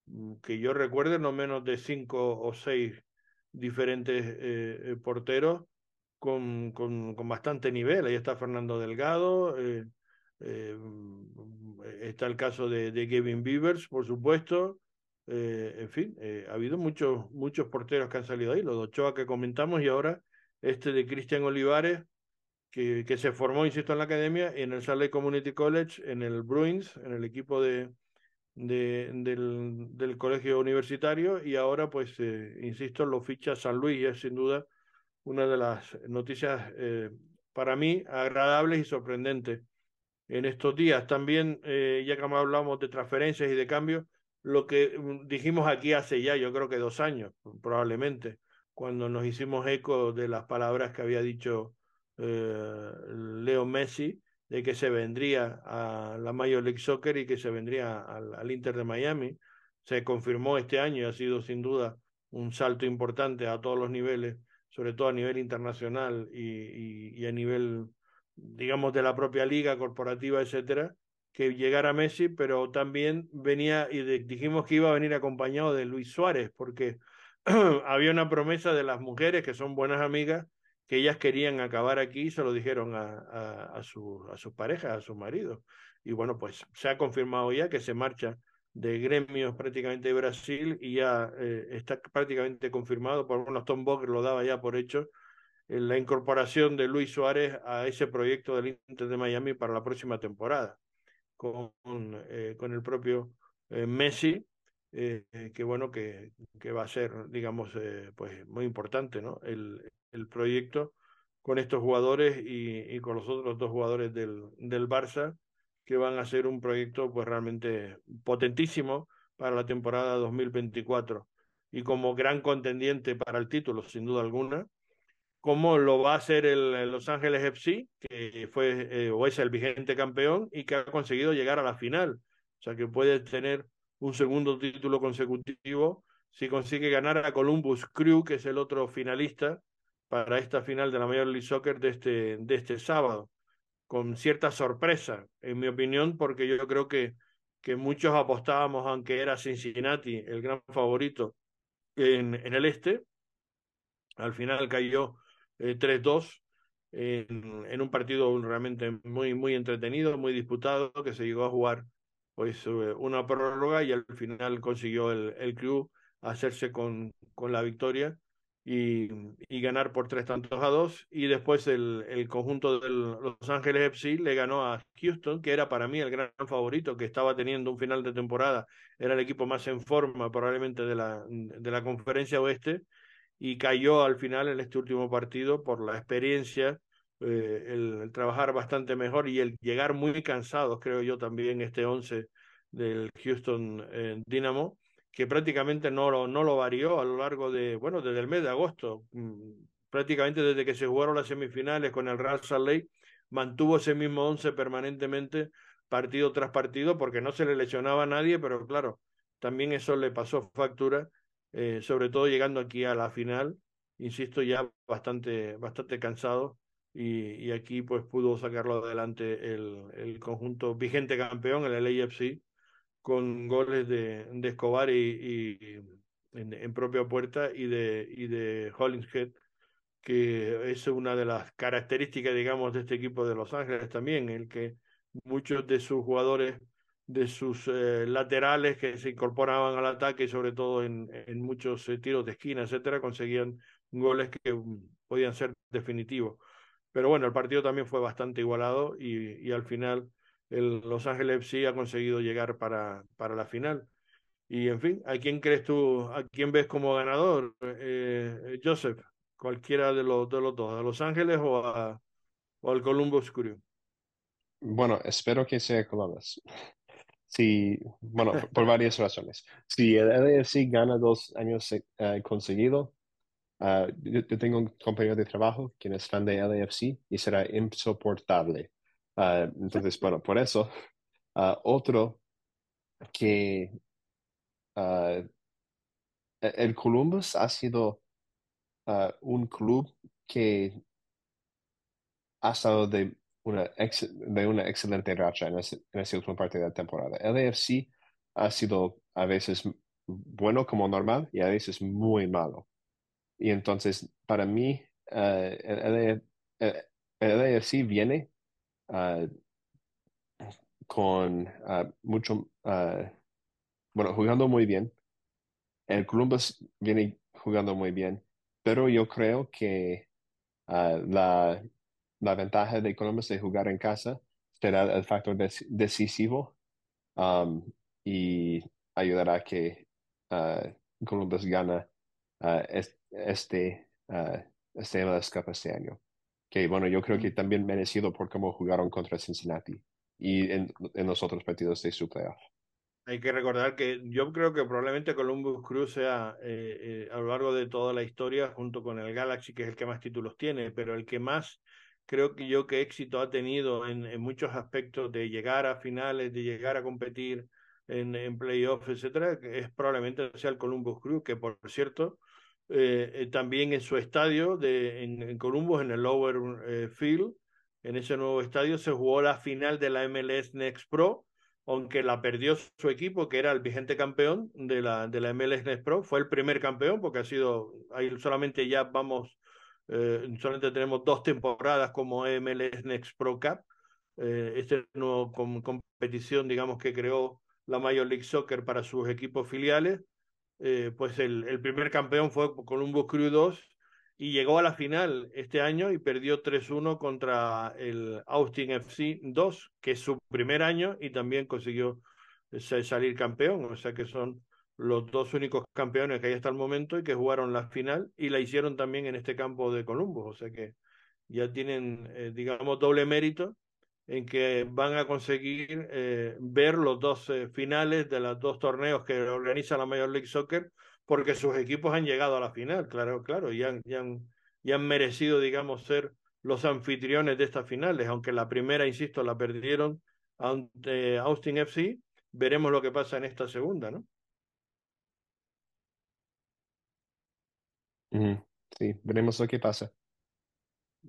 mm, que yo recuerde, no menos de cinco o seis diferentes eh, porteros con, con, con, bastante nivel. Ahí está Fernando Delgado, eh, está el caso de, de, Kevin Beavers, por supuesto. Eh, en fin, eh, ha habido muchos, muchos porteros que han salido ahí, los de Ochoa que comentamos y ahora este de Cristian Olivares, que, que, se formó, insisto, en la academia, en el Salt Community College, en el Bruins, en el equipo de, de del, del, colegio universitario y ahora, pues, insisto, lo ficha San Luis es sin duda una de las noticias para mí agradables y sorprendentes en estos días. También, eh, ya que hablamos de transferencias y de cambios, lo que mm, dijimos aquí hace ya, yo creo que dos años, probablemente, cuando nos hicimos eco de las palabras que había dicho eh, Leo Messi, de que se vendría a la Major League Soccer y que se vendría al, Inter de Miami. se confirmó este año y ha sido sin duda un salto importante a todos los niveles, sobre todo a nivel internacional y, y, a nivel, digamos, de la propia liga corporativa, etcétera, que llegara Messi, pero también venía y dijimos que iba a venir acompañado de Luis Suárez, porque había una promesa de las mujeres que son buenas amigas que ellas querían acabar aquí se lo dijeron a, a, a, a sus parejas, a sus maridos. Y bueno, pues se ha confirmado ya que se marcha de gremios prácticamente de Brasil y ya eh, está prácticamente confirmado, por menos Tom Bock lo daba ya por hecho, en la incorporación de Luis Suárez a ese proyecto del Inter de Miami para la próxima temporada, con, eh, con el propio eh, Messi, que bueno, que, que, va a ser, digamos, pues muy importante, ¿no? El proyecto con estos jugadores y, con los otros dos jugadores del, del Barça, que van a ser un proyecto pues realmente potentísimo para la temporada 2024 y como gran contendiente para el título, sin duda alguna, como lo va a hacer el, Los Ángeles FC, que fue eh, o es el vigente campeón y que ha conseguido llegar a la final. O sea que puede tener un segundo título consecutivo si consigue ganar a Columbus Crew, que es el otro finalista para esta final de la Major League Soccer de este, de este sábado con cierta sorpresa, en mi opinión, porque yo creo que, que muchos apostábamos, aunque era Cincinnati el gran favorito en, en el este. Al final cayó 3-2 eh, en, en, un partido realmente muy, muy entretenido, muy disputado, que se llegó a jugar pues eh, una prórroga y al final consiguió el, el club hacerse con, con la victoria y, y, ganar por tres tantos a dos. Y después el, conjunto de Los Ángeles FC le ganó a Houston, que era para mí el gran favorito, que estaba teniendo un final de temporada, era el equipo más en forma probablemente de la, de la conferencia oeste, y cayó al final en este último partido por la experiencia. Eh, el, el, trabajar bastante mejor y el llegar muy cansados, creo yo también, este 11 del Houston eh, Dynamo, que prácticamente no lo, no lo varió a lo largo de, bueno, desde el mes de agosto, mm, prácticamente desde que se jugaron las semifinales con el Real Salt Lake, mantuvo ese mismo once permanentemente, partido tras partido, porque no se le lesionaba a nadie, pero claro, también eso le pasó factura, eh, sobre todo llegando aquí a la final, insisto, ya bastante, bastante cansado. Y, y aquí pues pudo sacarlo adelante el, el conjunto vigente campeón, el LAFC, con goles de, de Escobar y, en, propia puerta y de, y de Hollingshead, que es una de las características, digamos, de este equipo de Los Ángeles también, el que muchos de sus jugadores, de sus eh, laterales que se incorporaban al ataque, sobre todo en, en muchos eh, tiros de esquina, etcétera, conseguían goles que um, podían ser definitivos. Pero bueno, el partido también fue bastante igualado y, y al final Los Ángeles FC ha conseguido llegar para, para la final. Y en fin, ¿a quién crees tú, a quién ves como ganador, eh, Joseph? Cualquiera de los, de los dos, ¿a Los Ángeles o, a, o al Columbus Crew? Bueno, espero que sea Columbus. Sí, bueno, por varias razones. Si el LAFC gana dos años eh, conseguido, uh, yo, tengo un compañero de trabajo quien es fan de LAFC y será insoportable Uh, entonces, bueno, por eso, uh, otro que uh, el Columbus ha sido un club que ha estado de una, ex, de una excelente racha en, ese, en esa última parte de la temporada. El AFC ha sido a veces bueno como normal y a veces muy malo. Y entonces, para mí, el, el, el AFC viene uh, con uh, mucho, uh, bueno, jugando muy bien. El Columbus viene jugando muy bien, pero yo creo que la, la ventaja de Columbus de jugar en casa será el factor decisivo um, y ayudará a que Columbus gana este, este, escapa este año que bueno, yo creo que también merecido por cómo jugaron contra Cincinnati y en, en los otros partidos de su playoff. Hay que recordar que yo creo que probablemente Columbus Crew sea eh, eh, a lo largo de toda la historia, junto con el Galaxy, que es el que más títulos tiene, pero el que más creo que yo que éxito ha tenido en, en muchos aspectos de llegar a finales, de llegar a competir, en, en playoffs, etcétera, es probablemente sea el Columbus Crew, que por cierto, eh, también en su estadio de, en, en Columbus, en el Lower Field, en ese nuevo estadio se jugó la final de la MLS Next Pro, aunque la perdió su equipo, que era el vigente campeón de la, de la MLS Next Pro. Fue el primer campeón, porque ha sido, ahí solamente ya vamos, eh, solamente tenemos dos temporadas como MLS Next Pro Cup. Eh, este nuevo com competición, digamos, que creó la Major League Soccer para sus equipos filiales. Eh, pues el, primer campeón fue Columbus Crew 2 y llegó a la final este año y perdió 3-1 contra el Austin FC 2, que es su primer año y también consiguió salir campeón, o sea que son los dos únicos campeones que hay hasta el momento y que jugaron la final y la hicieron también en este campo de Columbus, o sea que ya tienen, eh, digamos, doble mérito en que van a conseguir eh, ver los dos eh, finales de los dos torneos que organiza la Major League Soccer porque sus equipos han llegado a la final, claro, claro, y han, y han, y han merecido, digamos, ser los anfitriones de estas finales, aunque la primera, insisto, la perdieron ante Austin FC, veremos lo que pasa en esta segunda, ¿no? Sí, veremos lo que pasa.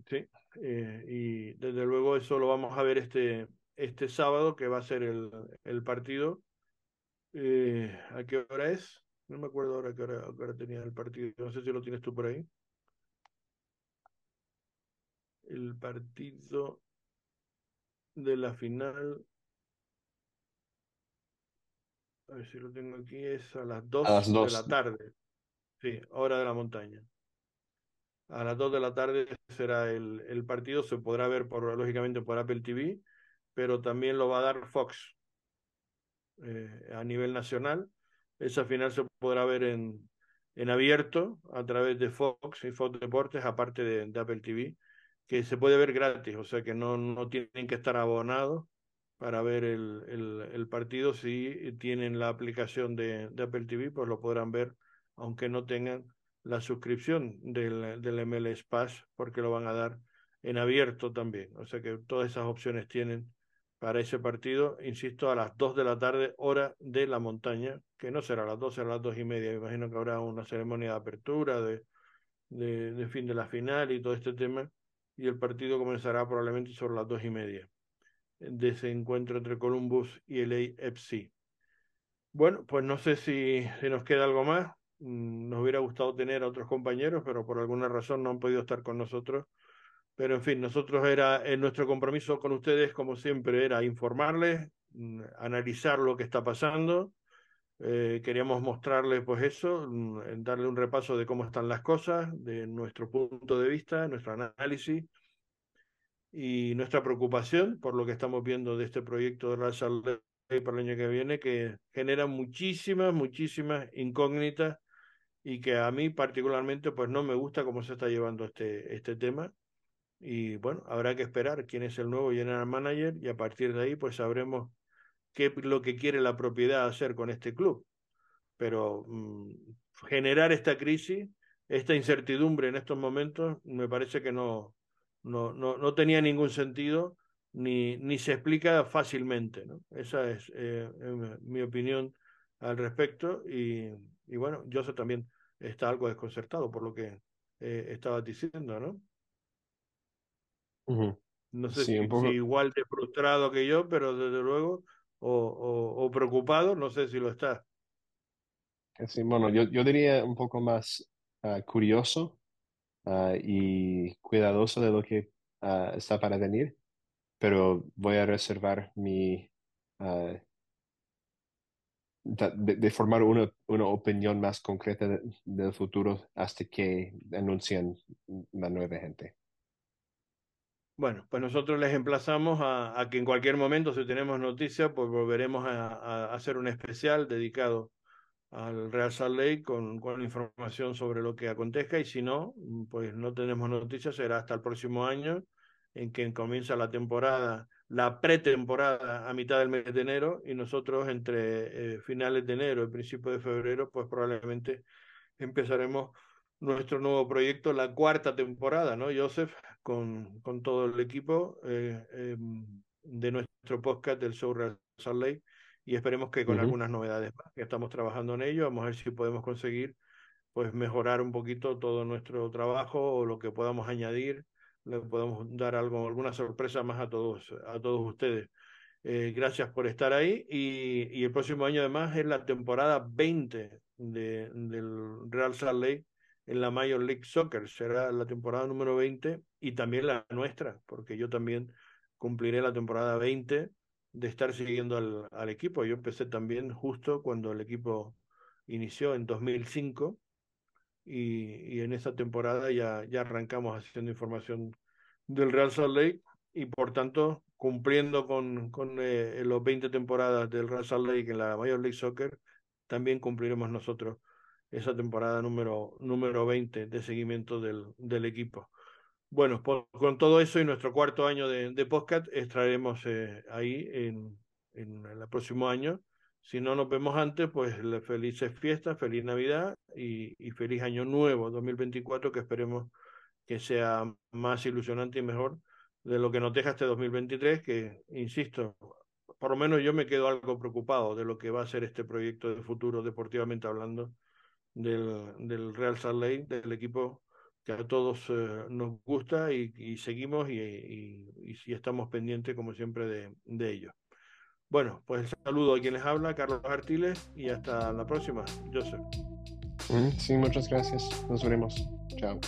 Sí, eh, y desde luego eso lo vamos a ver este, este sábado, que va a ser el, el partido. Eh, ¿A qué hora es? No me acuerdo ahora qué hora, qué hora tenía el partido. No sé si lo tienes tú por ahí. El partido de la final. A ver si lo tengo aquí. Es a las 2 las de la tarde. Sí, hora de la montaña. A las 2 de la tarde será el, el partido. Se podrá ver, por, lógicamente, por Apple TV, pero también lo va a dar Fox eh, a nivel nacional esa final se podrá ver en, en abierto a través de Fox y Fox Deportes, aparte de, de, Apple TV, que se puede ver gratis, o sea que no, no tienen que estar abonados para ver el, el, el, partido. Si tienen la aplicación de, de, Apple TV, pues lo podrán ver, aunque no tengan la suscripción del, del MLS Pass, porque lo van a dar en abierto también. O sea que todas esas opciones tienen para ese partido, insisto, a las 2 de la tarde, hora de la montaña, que no será a las 2, será a las 2 y media. Me imagino que habrá una ceremonia de apertura, de, de, fin de la final y todo este tema, y el partido comenzará probablemente sobre las 2 y media, de ese encuentro entre Columbus y el AFC. Bueno, pues no sé si, si nos queda algo más. Mm, nos hubiera gustado tener a otros compañeros, pero por alguna razón no han podido estar con nosotros pero en fin, nosotros era, en nuestro compromiso con ustedes, como siempre, era informarles, mm, analizar lo que está pasando. Eh, queríamos mostrarles, pues eso, mm, darle un repaso de cómo están las cosas, de nuestro punto de vista, nuestro análisis y nuestra preocupación por lo que estamos viendo de este proyecto de la salud para el año que viene, que genera muchísimas, muchísimas incógnitas y que a mí particularmente pues no me gusta cómo se está llevando este, este tema y bueno, habrá que esperar quién es el nuevo general manager y a partir de ahí pues sabremos qué lo que quiere la propiedad hacer con este club. Pero mmm, generar esta crisis, esta incertidumbre en estos momentos, me parece que no, no, no, no tenía ningún sentido ni, ni se explica fácilmente. ¿no? Esa es eh, mi opinión al respecto y, y bueno, Joseph también está algo desconcertado por lo que eh, estabas diciendo, ¿no? Uh -huh. No sé Sí, si, poco. si igual de frustrado que yo, pero desde luego, o, o, o preocupado, no sé si lo está. Sí, bueno, yo, yo diría un poco más ah, curioso ah, y cuidadoso de lo que ah, está para venir, pero voy a reservar mi de, de formar una, una opinión más concreta de- del futuro hasta que anuncien la nueva gente. Bueno, pues nosotros les emplazamos a, a que en cualquier momento, si tenemos noticias, pues volveremos a, a hacer un especial dedicado al Real Salt Lake con, con información sobre lo que acontezca y si no, pues no tenemos noticias, será hasta el próximo año en que comienza la temporada, la pretemporada a mitad del mes de enero y nosotros entre eh, finales de enero y principios de febrero, pues probablemente empezaremos nuestro nuevo proyecto, la cuarta temporada, ¿no, Joseph? Con, con todo el equipo eh, eh, de nuestro podcast del show Real Salt Lake y esperemos que con algunas novedades más. Que estamos trabajando en ello, vamos a ver si podemos conseguir pues mejorar un poquito todo nuestro trabajo o lo que podamos añadir, le podemos dar algo, alguna sorpresa más a todos, a todos ustedes. Eh, gracias por estar ahí y, y, el próximo año además es la temporada 20 de, del Real Salt Lake en la Major League Soccer. Será la temporada número 20 y también la nuestra, porque yo también cumpliré la temporada 20 de estar siguiendo al, al equipo. Yo empecé también justo cuando el equipo inició en 2005 y, y en esta temporada ya, ya arrancamos haciendo información del Real Salt Lake y por tanto cumpliendo con, con eh, los 20 temporadas del Real Salt Lake en la Major League Soccer, también cumpliremos nosotros esa temporada número, número 20 de seguimiento del, del equipo. Bueno, con todo eso y nuestro cuarto año de, de podcast, estaremos eh, ahí en, en, el próximo año. Si no nos vemos antes, pues felices fiestas, feliz Navidad y, feliz año nuevo 2024, que esperemos que sea más ilusionante y mejor de lo que nos deja este 2023, que, insisto, por lo menos yo me quedo algo preocupado de lo que va a ser este proyecto de futuro, deportivamente hablando, del, Real Salt Lake, del equipo que a todos eh, nos gusta y, seguimos y, estamos pendientes, como siempre, de, de ello. Bueno, pues saludo a quien les habla, Carlos Artiles, y hasta la próxima, Joseph. Sí, muchas gracias. Nos veremos. Chao.